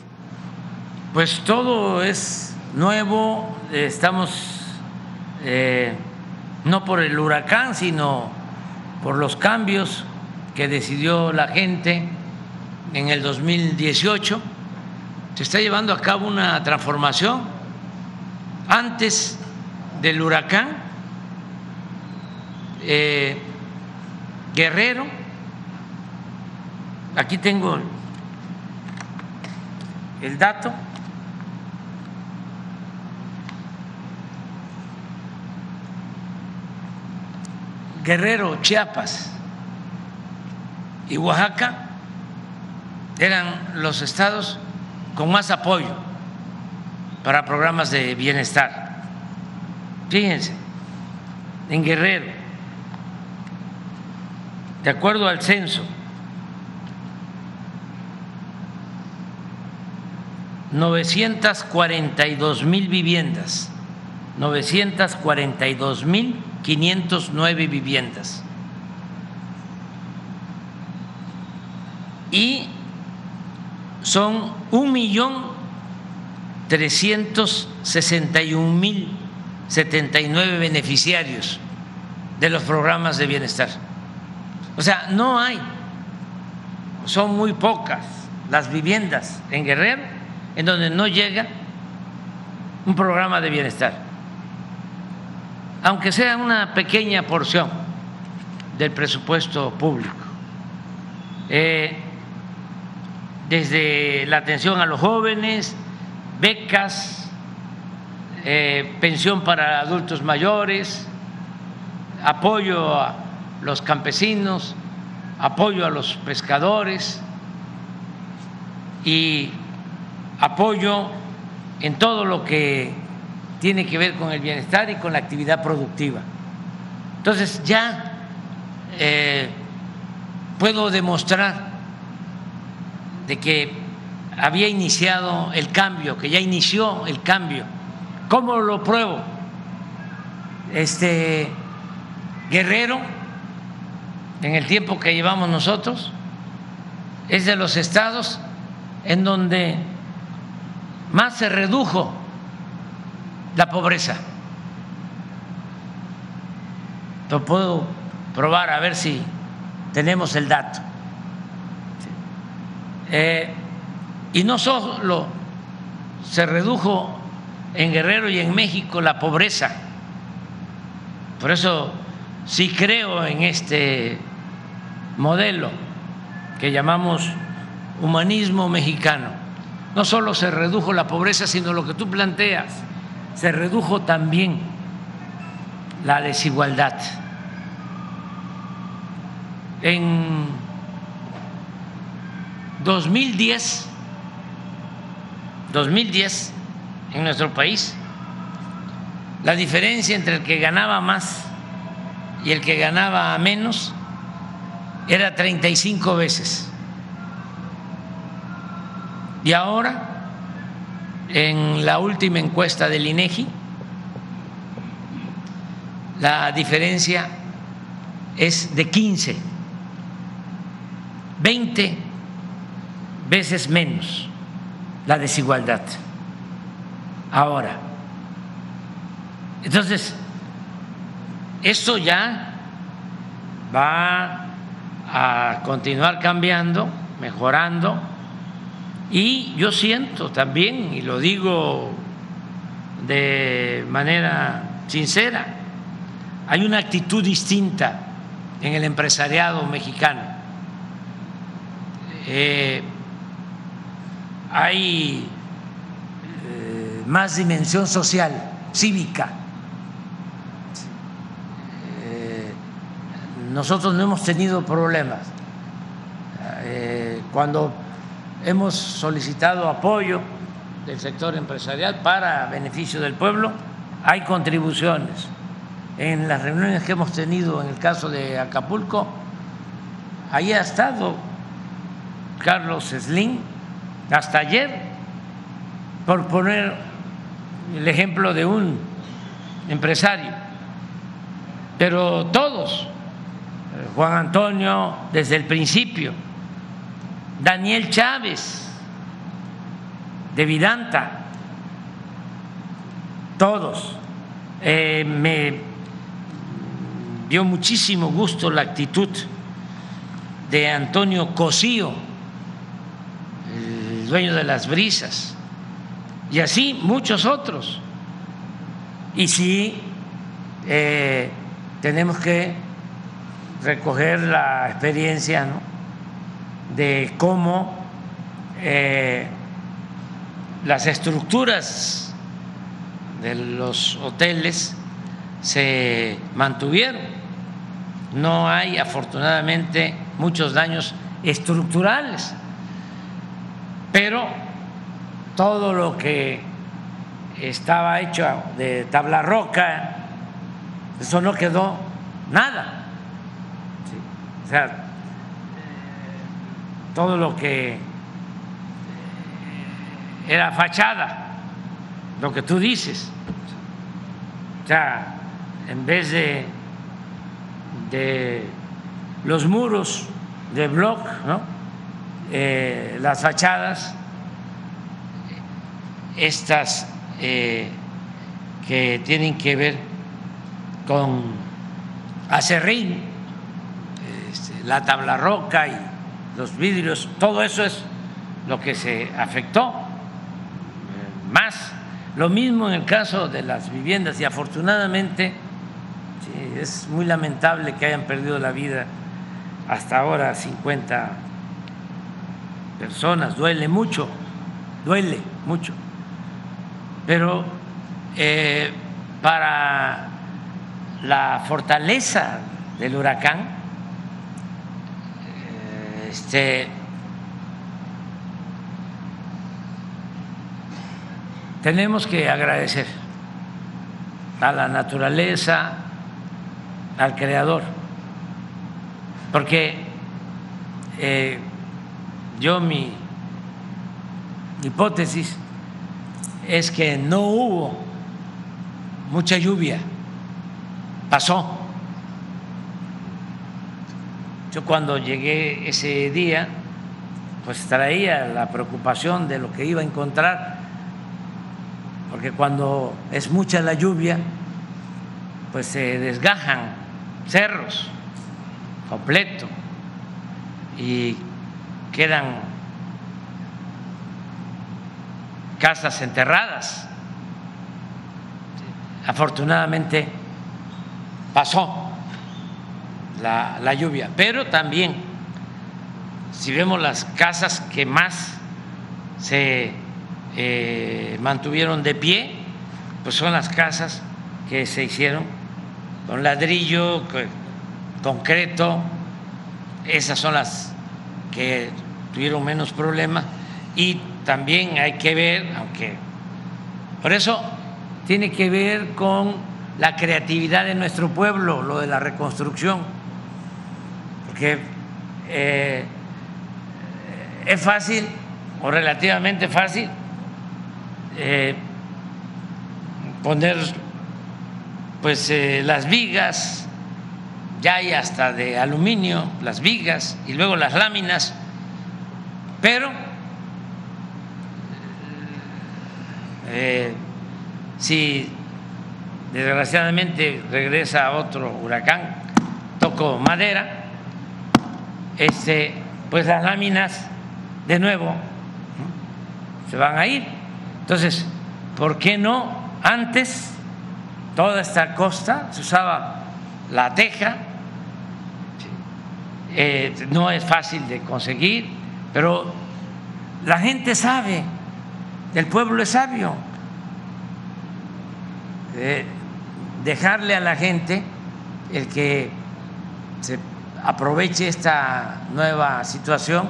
Pues todo es nuevo, estamos eh, no por el huracán, sino por los cambios que decidió la gente en el 2018. Se está llevando a cabo una transformación antes del huracán. eh, Guerrero, aquí tengo el dato. Guerrero, Chiapas y Oaxaca eran los estados con más apoyo para programas de bienestar. Fíjense, en Guerrero, de acuerdo al censo, 942 mil viviendas, 942 mil 509 viviendas. Y son un millón trescientos sesenta y un mil setenta y nueve beneficiarios de los programas de bienestar. O sea, no hay, son muy pocas las viviendas en Guerrero en donde no llega un programa de bienestar aunque sea una pequeña porción del presupuesto público. Eh, desde la atención a los jóvenes, becas, eh, pensión para adultos mayores, apoyo a los campesinos, apoyo a los pescadores y apoyo en todo lo que tiene que ver con el bienestar y con la actividad productiva. Entonces ya eh, puedo demostrar de que había iniciado el cambio, que ya inició el cambio. ¿Cómo lo pruebo? Este Guerrero, en el tiempo que llevamos nosotros, es de los estados en donde más se redujo la pobreza. Lo puedo probar a ver si tenemos el dato. Eh, y no solo se redujo en Guerrero y en México la pobreza, por eso sí creo en este modelo que llamamos humanismo mexicano. No solo se redujo la pobreza, sino lo que tú planteas, se redujo también la desigualdad. En 2010, 2010, en nuestro país, la diferencia entre el que ganaba más y el que ganaba menos era 35 veces. Y ahora, en la última encuesta del INEGI, la diferencia es de 15, 20 veces menos la desigualdad. Ahora, entonces, esto ya va a continuar cambiando, mejorando, y yo siento también, y lo digo de manera sincera, hay una actitud distinta en el empresariado mexicano. Eh, hay eh, más dimensión social, cívica. Eh, nosotros no hemos tenido problemas. cuando hemos solicitado apoyo del sector empresarial para beneficio del pueblo, hay contribuciones. En las reuniones que hemos tenido en el caso de Acapulco, ahí ha estado Carlos Slim hasta ayer, por poner el ejemplo de un empresario, pero todos, Juan Antonio desde el principio, Daniel Chávez de Vidanta, todos, eh, me dio muchísimo gusto la actitud de Antonio Cosío, el dueño de las brisas, y así muchos otros. Y sí, eh, tenemos que recoger la experiencia de cómo eh, las estructuras de los hoteles se mantuvieron no hay afortunadamente muchos daños estructurales, pero todo lo que estaba hecho de tabla roca, eso no quedó nada. O sea, todo lo que era fachada, lo que tú dices. O sea, en vez de de los muros de bloc, eh, las fachadas, estas eh, que tienen que ver con acerrín, este, la tabla roca y los vidrios, todo eso es lo que se afectó. Más, lo mismo en el caso de las viviendas y afortunadamente es muy lamentable que hayan perdido la vida hasta ahora 50 personas, duele mucho, duele mucho. Pero eh, para la fortaleza del huracán, eh, este, tenemos que agradecer a la naturaleza, al creador. Porque eh, yo mi hipótesis es que no hubo mucha lluvia, pasó. Yo cuando llegué ese día, pues traía la preocupación de lo que iba a encontrar, porque cuando es mucha la lluvia, pues se desgajan cerros completo y quedan casas enterradas. Afortunadamente pasó la, la lluvia, pero también si vemos las casas que más se eh, mantuvieron de pie, pues son las casas que se hicieron con ladrillo, concreto, esas son las que tuvieron menos problemas y también hay que ver, aunque por eso tiene que ver con la creatividad de nuestro pueblo, lo de la reconstrucción, porque eh, es fácil o relativamente fácil eh, poner pues eh, las vigas, ya hay hasta de aluminio, las vigas y luego las láminas, pero si desgraciadamente regresa otro huracán, toco madera, este, pues las láminas de nuevo se van a ir. Entonces, ¿por qué no antes toda esta costa se usaba la teja? Eh, no es fácil de conseguir, pero la gente sabe, el pueblo es sabio. Eh, dejarle a la gente el que se aproveche esta nueva situación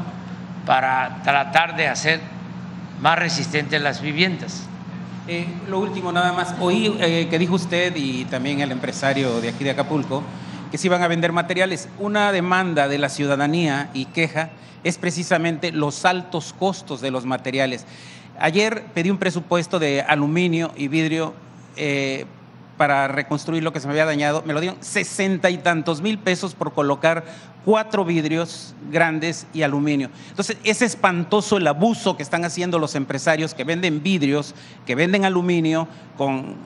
para tratar de hacer más resistentes las viviendas. Eh, lo último, nada más, oí eh, que dijo usted y también el empresario de aquí de Acapulco que se iban a vender materiales. Una demanda de la ciudadanía y queja es precisamente los altos costos de los materiales. Ayer pedí un presupuesto de aluminio y vidrio eh, para reconstruir lo que se me había dañado, me lo dieron sesenta y tantos mil pesos por colocar cuatro vidrios grandes y aluminio. Entonces, es espantoso el abuso que están haciendo los empresarios que venden vidrios, que venden aluminio con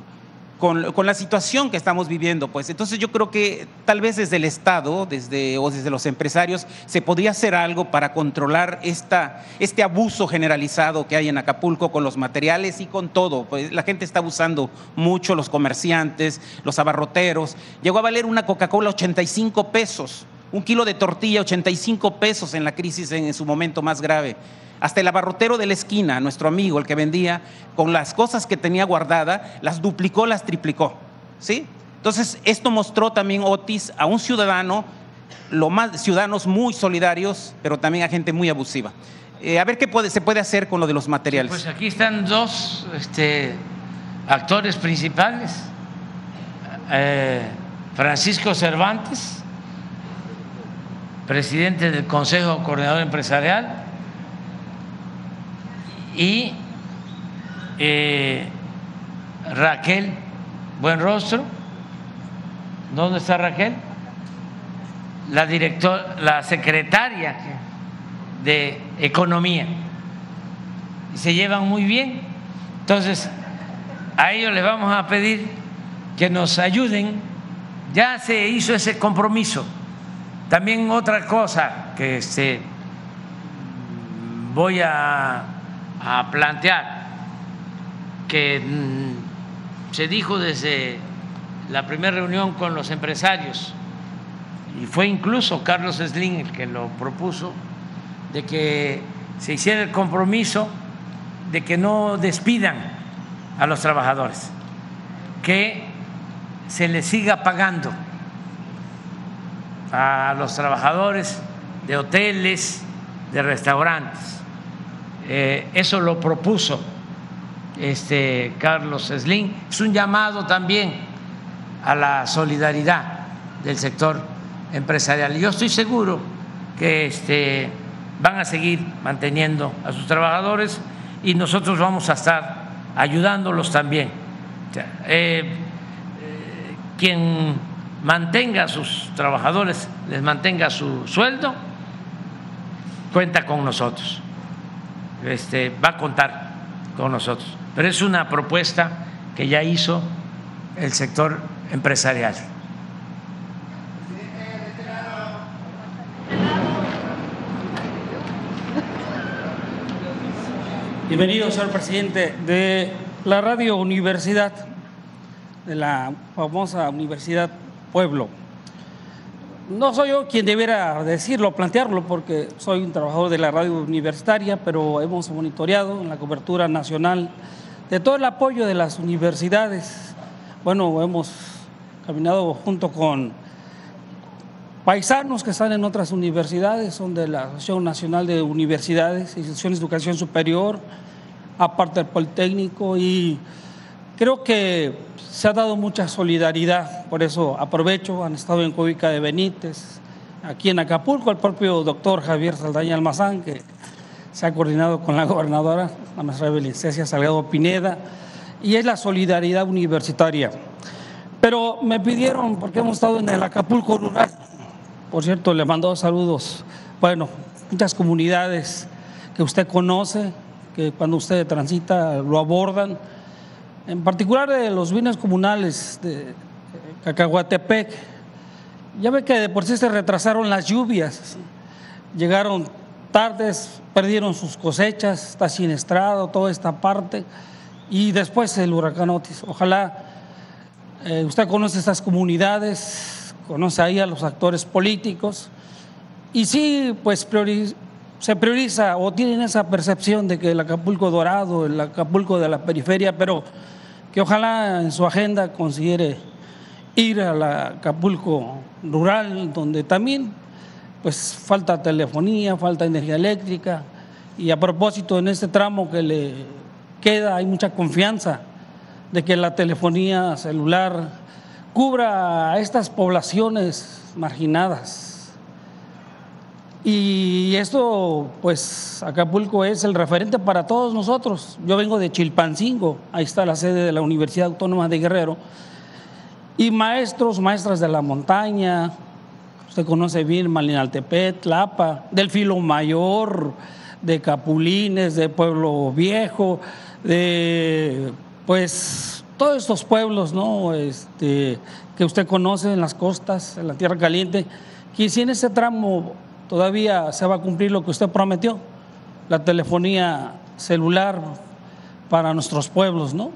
con, la situación que estamos viviendo. Pues entonces yo creo que tal vez desde el Estado desde, o desde los empresarios se podría hacer algo para controlar esta, este abuso generalizado que hay en Acapulco con los materiales y con todo. Pues la gente está abusando mucho, los comerciantes, los abarroteros. Llegó a valer una Coca-Cola 85 pesos, un kilo de tortilla 85 pesos en la crisis en su momento más grave. Hasta el abarrotero de la esquina, nuestro amigo, el que vendía, con las cosas que tenía guardada, las duplicó, las triplicó. ¿Sí? Entonces, esto mostró también Otis a un ciudadano, lo más, ciudadanos muy solidarios, pero también a gente muy abusiva. Eh, a ver qué se puede hacer con lo de los materiales. Pues aquí están dos este, actores principales. Eh, Francisco Cervantes, presidente del Consejo Coordinador Empresarial, y eh, Raquel Buenrostro. ¿Dónde está Raquel? La directora, la secretaria de Economía. Y se llevan muy bien. Entonces, a ellos les vamos a pedir que nos ayuden. Ya se hizo ese compromiso. También otra cosa que se voy a a plantear que mm, se dijo desde la primera reunión con los empresarios, y fue incluso Carlos Slim el que lo propuso, de que se hiciera el compromiso de que no despidan a los trabajadores, que se les siga pagando a los trabajadores de hoteles, de restaurantes eh, eso lo propuso este Carlos Slim. Es un llamado también a la solidaridad del sector empresarial. Yo estoy seguro que este, van a seguir manteniendo a sus trabajadores y nosotros vamos a estar ayudándolos también. Eh, eh, quien mantenga a sus trabajadores, les mantenga su sueldo, cuenta con nosotros este, va a contar con nosotros. Pero es una propuesta que ya hizo el sector empresarial. Bienvenido, señor presidente, de la Radio Universidad, de la famosa Universidad Pueblo. No soy yo quien debiera decirlo, plantearlo, porque soy un trabajador de la radio universitaria, pero hemos monitoreado en la cobertura nacional de todo el apoyo de las universidades. Bueno, hemos caminado junto con paisanos que están en otras universidades, son de la Asociación Nacional de Universidades, Instituciones de Educación Superior, aparte del Politécnico, y creo que se ha dado mucha solidaridad, por eso aprovecho, han estado en Cúbica de Benítez, aquí en Acapulco, el propio doctor Javier Saldaña Almazán, que se ha coordinado con la gobernadora, la maestra Belicencia Salgado Pineda, y es la solidaridad universitaria. Pero me pidieron, porque hemos estado en el Acapulco rural, por cierto, le mando saludos, bueno, muchas comunidades que usted conoce, que cuando usted transita lo abordan, en particular de los bienes comunales de Cacahuatepec. Ya ve que de por sí se retrasaron las lluvias, llegaron tardes, perdieron sus cosechas, está siniestrado toda esta parte, y después el huracán Otis. Ojalá eh, usted conoce estas comunidades, conoce ahí a los actores políticos, y sí, pues se prioriza o tienen esa percepción de que el Acapulco Dorado, el Acapulco de la periferia, pero que ojalá en su agenda considere ir a la Acapulco rural, donde también pues falta telefonía, falta energía eléctrica, y a propósito en este tramo que le queda hay mucha confianza de que la telefonía celular cubra a estas poblaciones marginadas y esto, pues Acapulco es el referente para todos nosotros. Yo vengo de Chilpancingo, ahí está la sede de la Universidad Autónoma de Guerrero. Y maestros, maestras de la montaña, usted conoce bien Malinaltepet, Tlapa, del Filo Mayor, de Capulines, de Pueblo Viejo, de pues todos estos pueblos ¿no? este, que usted conoce en las costas, en la Tierra Caliente, que si en ese tramo todavía se va a cumplir lo que usted prometió, la telefonía celular para nuestros pueblos, ¿no?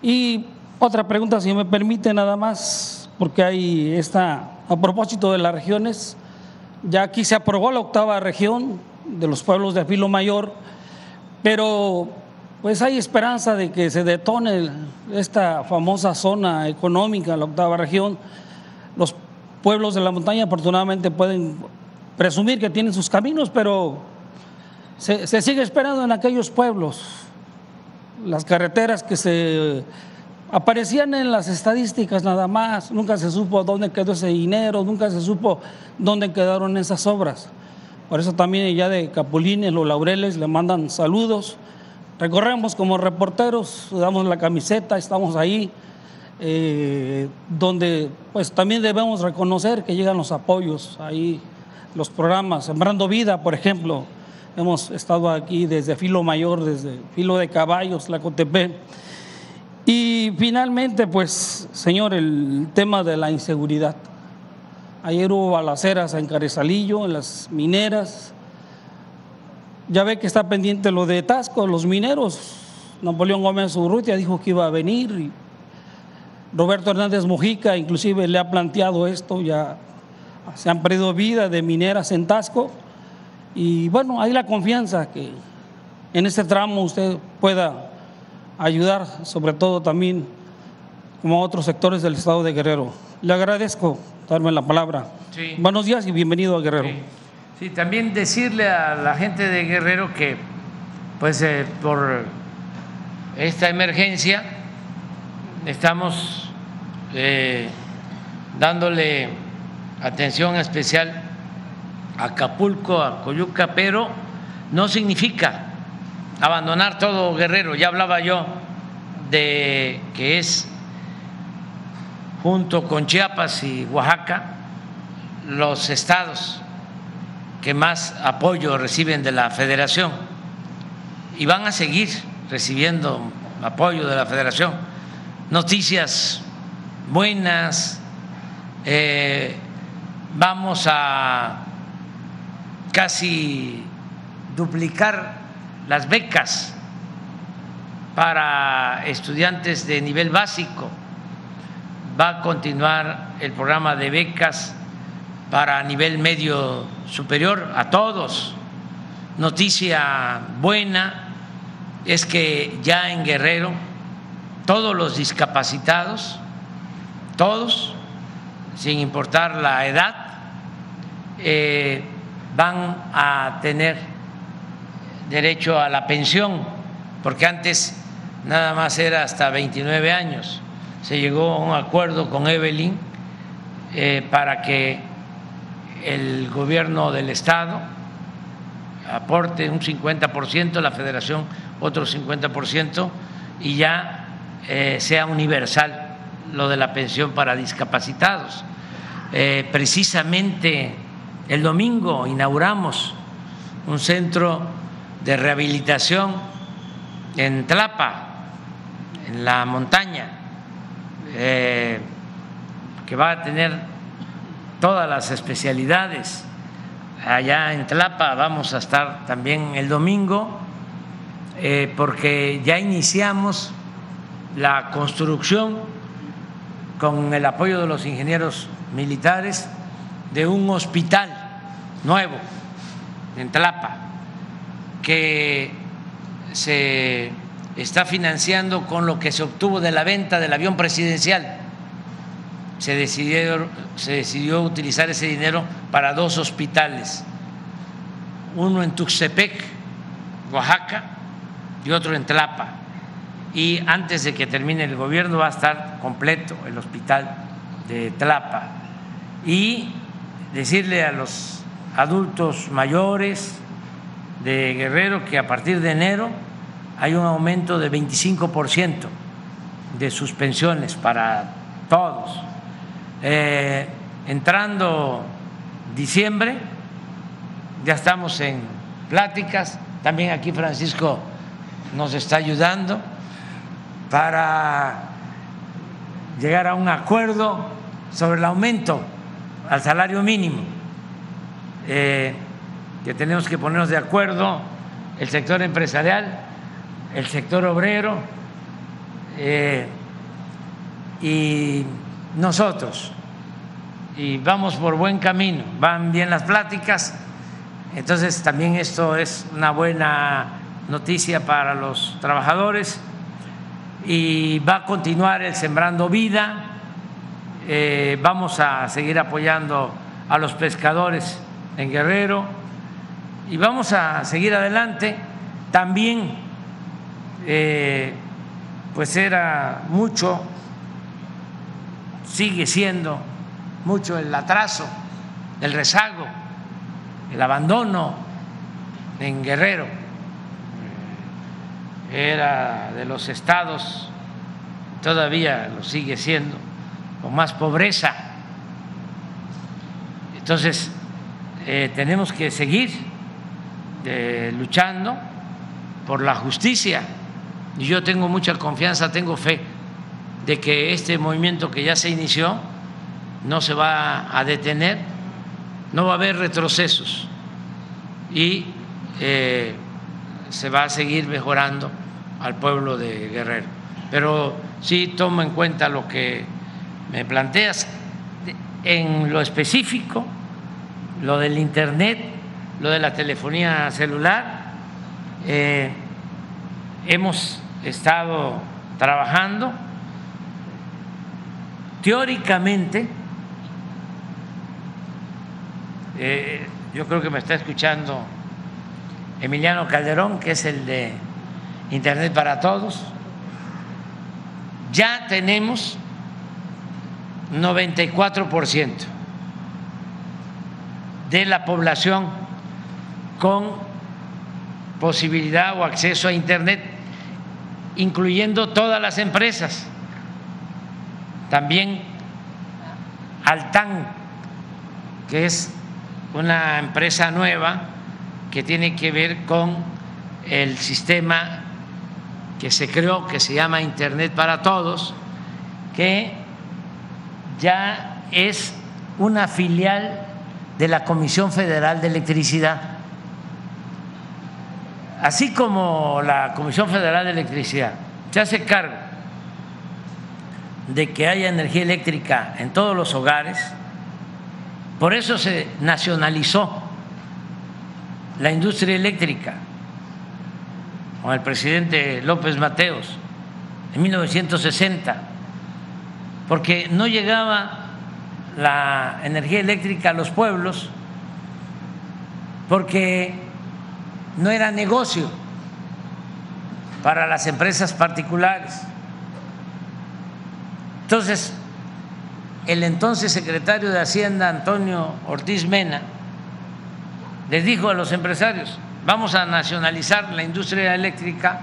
Y otra pregunta, si me permite nada más, porque hay esta, a propósito de las regiones, ya aquí se aprobó la octava región de los pueblos de Filo Mayor, pero pues hay esperanza de que se detone esta famosa zona económica, la octava región. Los pueblos de la montaña afortunadamente pueden presumir que tienen sus caminos, pero se, sigue esperando en aquellos pueblos las carreteras que se aparecían en las estadísticas nada más, nunca se supo dónde quedó ese dinero, nunca se supo dónde quedaron esas obras. Por eso también ya de Capulines, los Laureles le mandan saludos. Recorremos como reporteros, damos la camiseta, estamos ahí, eh, donde pues también debemos reconocer que llegan los apoyos ahí los programas, Sembrando Vida, por ejemplo. Hemos estado aquí desde Filo Mayor, desde Filo de Caballos, la Cotepé. Y finalmente, pues, señor, el tema de la inseguridad. Ayer hubo balaceras en Carezalillo, en las mineras. Ya ve que está pendiente lo de Tasco, los mineros. Napoleón Gómez Urrutia dijo que iba a venir. Roberto Hernández Mujica inclusive le ha planteado esto, ya se han perdido vidas de mineras en Tasco y bueno, hay la confianza que en este tramo usted pueda ayudar, sobre todo también como a otros sectores del estado de Guerrero. Le agradezco darme la palabra. Buenos días y bienvenido a Guerrero. Sí. también decirle a la gente de Guerrero que pues eh, por esta emergencia estamos eh, dándole atención especial a Acapulco, a Coyuca, pero no significa abandonar todo Guerrero. Ya hablaba yo de que es junto con Chiapas y Oaxaca los estados que más apoyo reciben de la federación y van a seguir recibiendo apoyo de la federación. Noticias buenas, eh, vamos a casi duplicar las becas para estudiantes de nivel básico, va a continuar el programa de becas para nivel medio superior a todos. Noticia buena es que ya en Guerrero todos los discapacitados, todos, sin importar la edad, eh, van a tener derecho a la pensión, porque antes nada más era hasta 29 años. Se llegó a un acuerdo con Evelyn eh, para que el gobierno del Estado aporte un 50%, la federación otro 50% y ya eh, sea universal lo de la pensión para discapacitados. Precisamente el domingo inauguramos un centro de rehabilitación en Tlapa, en la montaña, eh, que va a tener todas las especialidades. Allá en Tlapa vamos a estar también el domingo, eh, porque ya iniciamos la construcción con el apoyo de los ingenieros militares de un hospital nuevo en Tlapa que se está financiando con lo que se obtuvo de la venta del avión presidencial. Se decidió, se decidió utilizar ese dinero para dos hospitales, uno en Tuxtepec, Oaxaca, y otro en Tlapa. Y antes de que termine el gobierno va a estar completo el hospital de Tlapa. Y decirle a los adultos mayores de Guerrero que a partir de enero hay un aumento de 25% de sus pensiones para todos. Eh, entrando diciembre, ya estamos en pláticas, también aquí Francisco nos está ayudando para llegar a un acuerdo sobre el aumento al salario mínimo, eh, que tenemos que ponernos de acuerdo el sector empresarial, el sector obrero eh, y nosotros. Y vamos por buen camino, van bien las pláticas, entonces también esto es una buena noticia para los trabajadores y va a continuar el Sembrando Vida eh, vamos a seguir apoyando a los pescadores en Guerrero y vamos a seguir adelante. También, eh, pues era mucho, sigue siendo mucho el atraso, el rezago, el abandono en Guerrero. Era de los estados, todavía lo sigue siendo con más pobreza. Entonces, eh, tenemos que seguir eh, luchando por la justicia. Y yo tengo mucha confianza, tengo fe de que este movimiento que ya se inició no se va a detener, no va a haber retrocesos y eh, se va a seguir mejorando al pueblo de Guerrero. Pero sí tomo en cuenta lo que me planteas en lo específico, lo del Internet, lo de la telefonía celular, eh, hemos estado trabajando. Teóricamente, eh, yo creo que me está escuchando Emiliano Calderón, que es el de Internet para Todos, ya tenemos 94% de la población con posibilidad o acceso a Internet, incluyendo todas las empresas. También Altan, que es una empresa nueva que tiene que ver con el sistema que se creó, que se llama Internet para Todos, que ya es una filial de la Comisión Federal de Electricidad. así como la Comisión Federal de Electricidad se hace cargo de que haya energía eléctrica en todos los hogares, por eso se nacionalizó la industria eléctrica con el presidente López Mateos en 1960, porque no llegaba la energía eléctrica a los pueblos, porque no era negocio para las empresas particulares. Entonces, el entonces secretario de Hacienda, Antonio Ortiz Mena, les dijo a los empresarios, vamos a nacionalizar la industria eléctrica,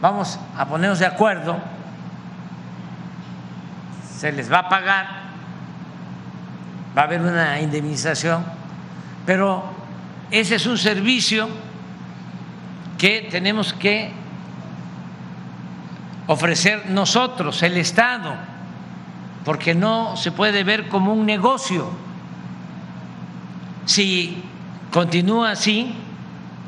vamos a ponernos de acuerdo, se les va a pagar, va a haber una indemnización, pero ese es un servicio que tenemos que ofrecer nosotros, el Estado, porque no se puede ver como un negocio. Si continúa así,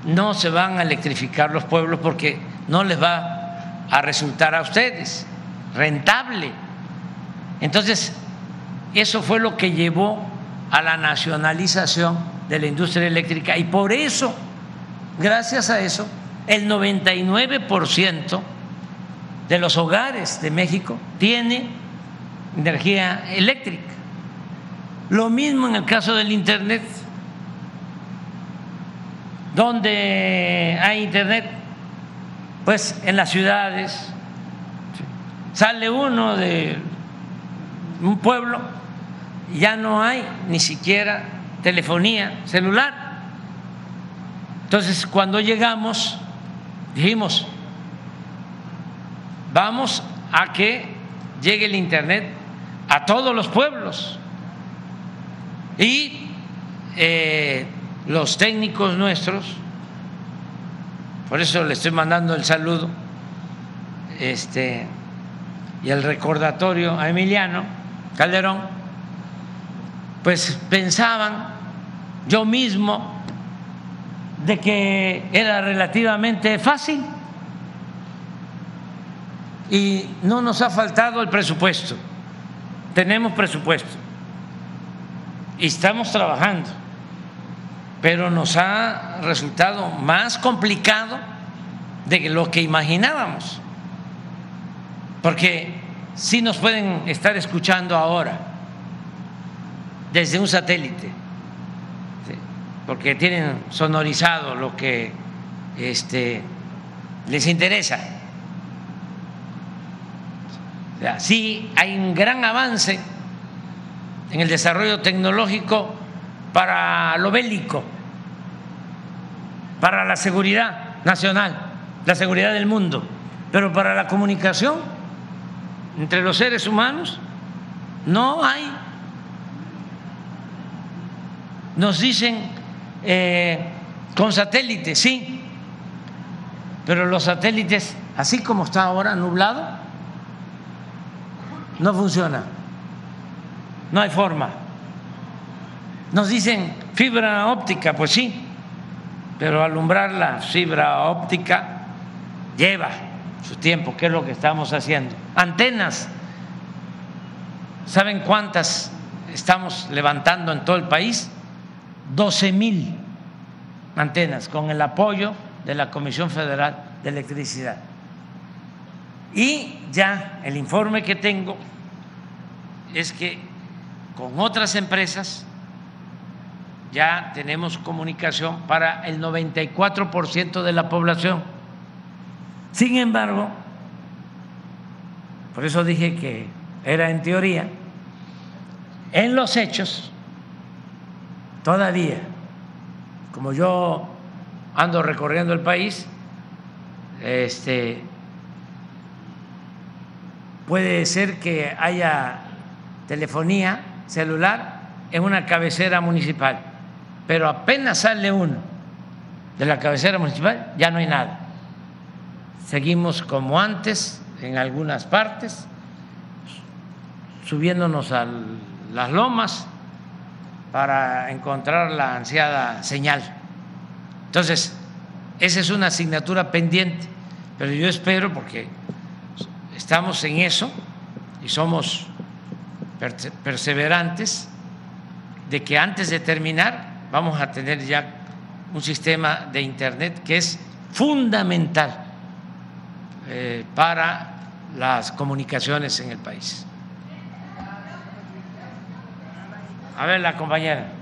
no se van a electrificar los pueblos porque no les va a resultar a ustedes rentable. Entonces, eso fue lo que llevó a la nacionalización de la industria eléctrica y por eso, gracias a eso, el 99% de los hogares de México tiene energía eléctrica. Lo mismo en el caso del Internet. ¿Dónde hay Internet? Pues en las ciudades. Sale uno de un pueblo ya no hay ni siquiera telefonía celular. Entonces, cuando llegamos, dijimos, vamos a que llegue el Internet a todos los pueblos. Y eh, los técnicos nuestros, por eso le estoy mandando el saludo este, y el recordatorio a Emiliano Calderón, pues pensaban yo mismo de que era relativamente fácil y no nos ha faltado el presupuesto. Tenemos presupuesto y estamos trabajando, pero nos ha resultado más complicado de lo que imaginábamos, porque sí nos pueden estar escuchando ahora desde un satélite, porque tienen sonorizado lo que este, les interesa. Sí hay un gran avance en el desarrollo tecnológico para lo bélico, para la seguridad nacional, la seguridad del mundo, pero para la comunicación entre los seres humanos no hay. Nos dicen eh, con satélites, sí, pero los satélites, así como está ahora nublado, no funciona, no hay forma. Nos dicen fibra óptica, pues sí, pero alumbrar la fibra óptica lleva su tiempo, que es lo que estamos haciendo. Antenas, ¿saben cuántas estamos levantando en todo el país? 12 mil antenas con el apoyo de la Comisión Federal de Electricidad. Y ya el informe que tengo es que con otras empresas ya tenemos comunicación para el 94% de la población. Sin embargo, por eso dije que era en teoría, en los hechos, todavía, como yo ando recorriendo el país, este, puede ser que haya telefonía celular en una cabecera municipal, pero apenas sale uno de la cabecera municipal, ya no hay nada. Seguimos como antes en algunas partes, subiéndonos a las lomas para encontrar la ansiada señal. Entonces, esa es una asignatura pendiente, pero yo espero, porque estamos en eso y somos perseverantes, de que antes de terminar vamos a tener ya un sistema de Internet que es fundamental eh, para las comunicaciones en el país. A ver, la compañera.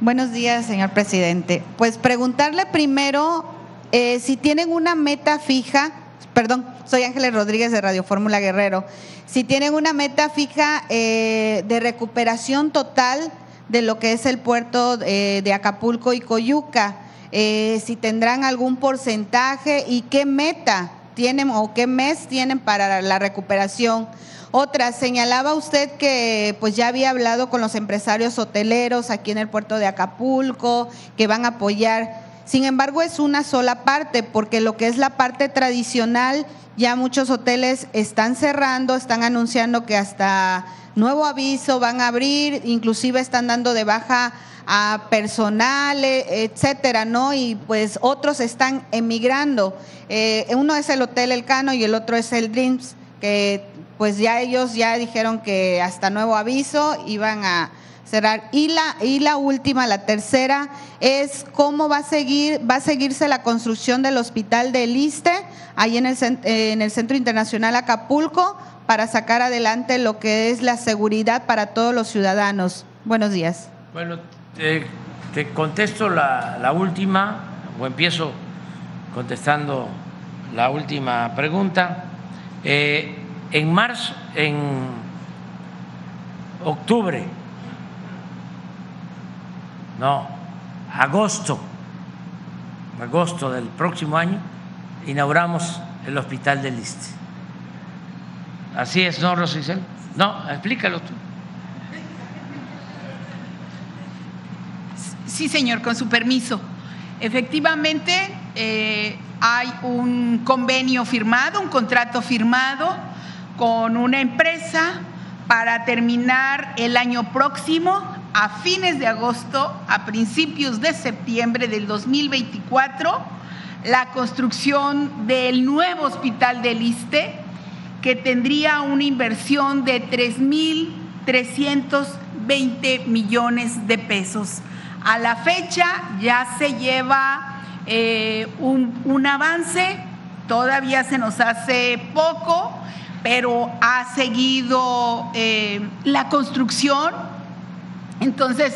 Buenos días, señor presidente. Pues preguntarle primero eh, si tienen una meta fija, perdón, soy Ángeles Rodríguez de Radio Fórmula Guerrero, si tienen una meta fija eh, de recuperación total de lo que es el puerto eh, de Acapulco y Coyuca, si tendrán algún porcentaje y qué meta tienen o qué mes tienen para la recuperación. Otra, señalaba usted que pues ya había hablado con los empresarios hoteleros aquí en el puerto de Acapulco, que van a apoyar. Sin embargo, es una sola parte, porque lo que es la parte tradicional, ya muchos hoteles están cerrando, están anunciando que hasta nuevo aviso van a abrir, inclusive están dando de baja a personal, e, etcétera, ¿no? Y pues otros están emigrando. Eh, uno es el Hotel El Cano y el otro es el Dreams, que pues ya ellos ya dijeron que hasta nuevo aviso iban a cerrar. Y la, y la última, la tercera, es cómo va a seguir, va a seguirse la construcción del hospital de Liste, ahí en el, en el Centro Internacional Acapulco, para sacar adelante lo que es la seguridad para todos los ciudadanos. Buenos días. Bueno, te, contesto la, última, o empiezo contestando la última pregunta. Eh, en marzo, en octubre, no, agosto, agosto del próximo año, inauguramos el hospital del Liste. Así es, ¿no, Rosicel? No, explícalo tú. Sí, señor, con su permiso. Efectivamente, eh, hay un convenio firmado, un contrato firmado con una empresa para terminar el año próximo, a fines de agosto, a principios de septiembre del 2024, la construcción del nuevo hospital del ISTE, que tendría una inversión de 3.320 millones de pesos. A la fecha ya se lleva eh, un, avance, todavía se nos hace poco, pero ha seguido eh, la construcción. Entonces,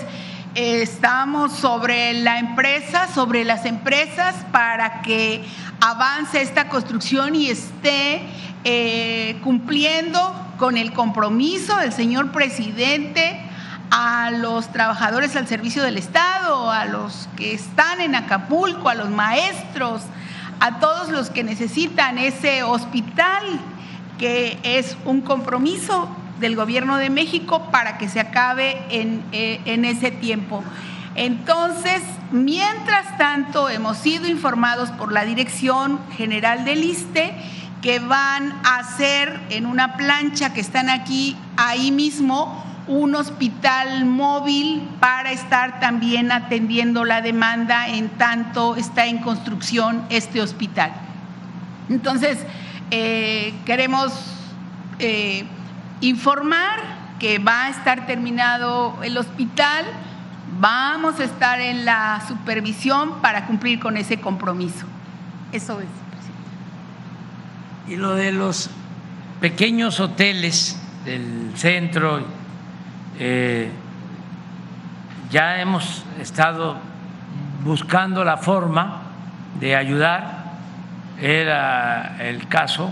estamos sobre la empresa, sobre las empresas para que avance esta construcción y esté eh, cumpliendo con el compromiso del señor presidente a los trabajadores al servicio del Estado, a los que están en Acapulco, a los maestros, a todos los que necesitan ese hospital que es un compromiso del gobierno de México para que se acabe en, eh, en ese tiempo. Entonces, mientras tanto, hemos sido informados por la Dirección General del ISTE que van a hacer en una plancha que están aquí, ahí mismo, un hospital móvil para estar también atendiendo la demanda en tanto está en construcción este hospital. Entonces, eh, queremos eh, informar que va a estar terminado el hospital, vamos a estar en la supervisión para cumplir con ese compromiso. Eso es. Y lo de los pequeños hoteles del centro, eh, ya hemos estado buscando la forma de ayudar era el caso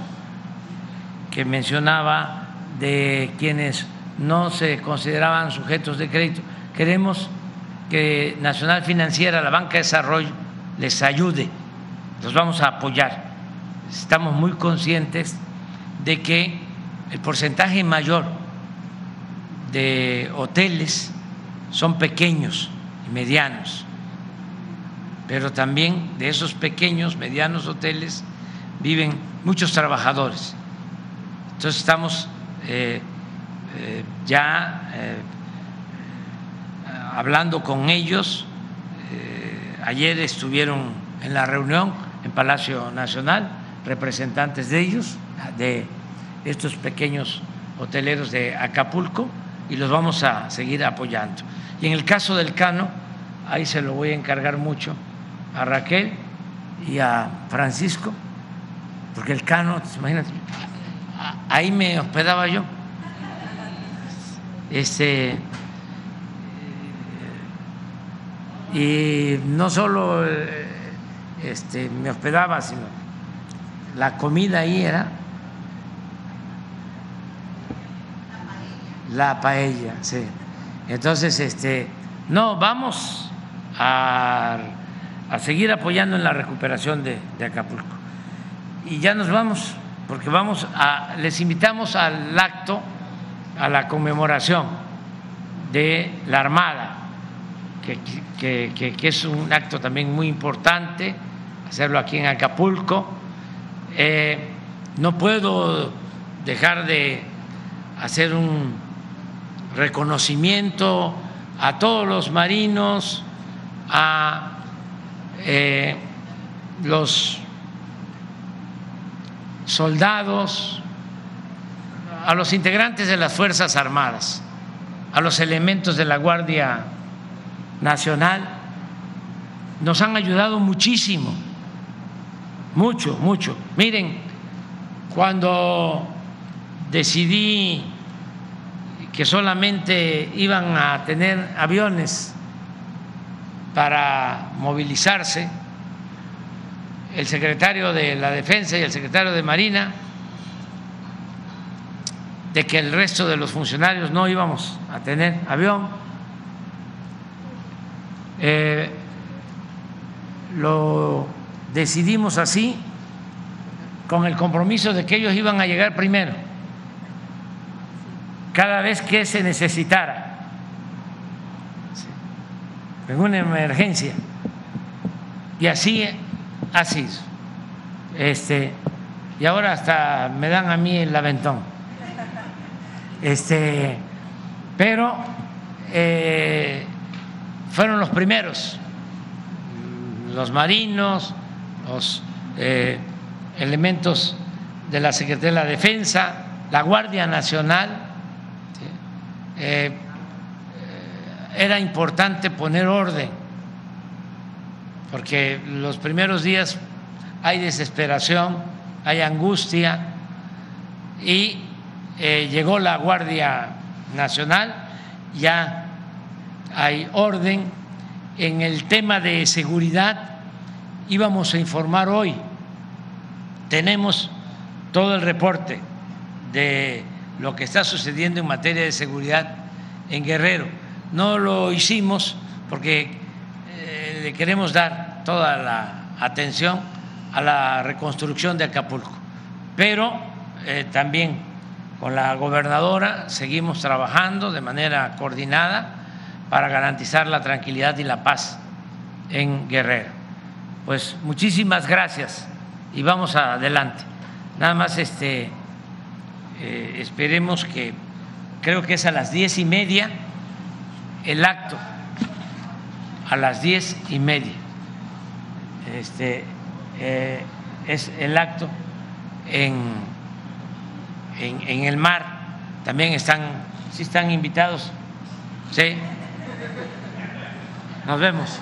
que mencionaba de quienes no se consideraban sujetos de crédito. Queremos que Nacional Financiera, la Banca de Desarrollo, les ayude, los vamos a apoyar. Estamos muy conscientes de que el porcentaje mayor de hoteles son pequeños y medianos. Pero también de esos pequeños, medianos hoteles viven muchos trabajadores. Entonces estamos eh, eh, ya eh, hablando con ellos. Ayer estuvieron en la reunión en Palacio Nacional representantes de ellos, de estos pequeños hoteleros de Acapulco, y los vamos a seguir apoyando. Y en el caso del Cano, ahí se lo voy a encargar mucho a Raquel y a Francisco, porque el Cano, imagínate, ahí me hospedaba yo. Este, y no solo eh, este, me hospedaba, sino la comida ahí era la paella, sí. Entonces, este, no, vamos a, seguir apoyando en la recuperación de, de, Acapulco. Y ya nos vamos, porque vamos a, les invitamos al acto, a la conmemoración de la Armada, que, que es un acto también muy importante, hacerlo aquí en Acapulco eh, no puedo dejar de hacer un reconocimiento a todos los marinos, a eh, los soldados, a los integrantes de las Fuerzas Armadas, a los elementos de la Guardia Nacional, nos han ayudado muchísimo mucho, mucho. Miren, cuando decidí que solamente iban a tener aviones para movilizarse, el secretario de la Defensa y el secretario de Marina, de que el resto de los funcionarios no íbamos a tener avión, eh, lo decidimos así con el compromiso de que ellos iban a llegar primero, cada vez que se necesitara, en una emergencia. Y así sido. Este, y ahora hasta me dan a mí el aventón. Este, pero eh, fueron los primeros, los marinos, los eh, elementos de la Secretaría de la Defensa, la Guardia Nacional. Eh, era importante poner orden, porque los primeros días hay desesperación, hay angustia, y eh, llegó la Guardia Nacional, ya hay orden en el tema de seguridad íbamos a informar hoy. Tenemos todo el reporte de lo que está sucediendo en materia de seguridad en Guerrero. No lo hicimos porque eh, le queremos dar toda la atención a la reconstrucción de Acapulco, pero eh, también con la gobernadora seguimos trabajando de manera coordinada para garantizar la tranquilidad y la paz en Guerrero pues muchísimas gracias y vamos adelante. Nada más este, eh, esperemos que, creo que es a las diez y media el acto, a las diez y media. Este, eh, es el acto en, en, en, el mar. También están, sí están invitados. Sí. Nos vemos.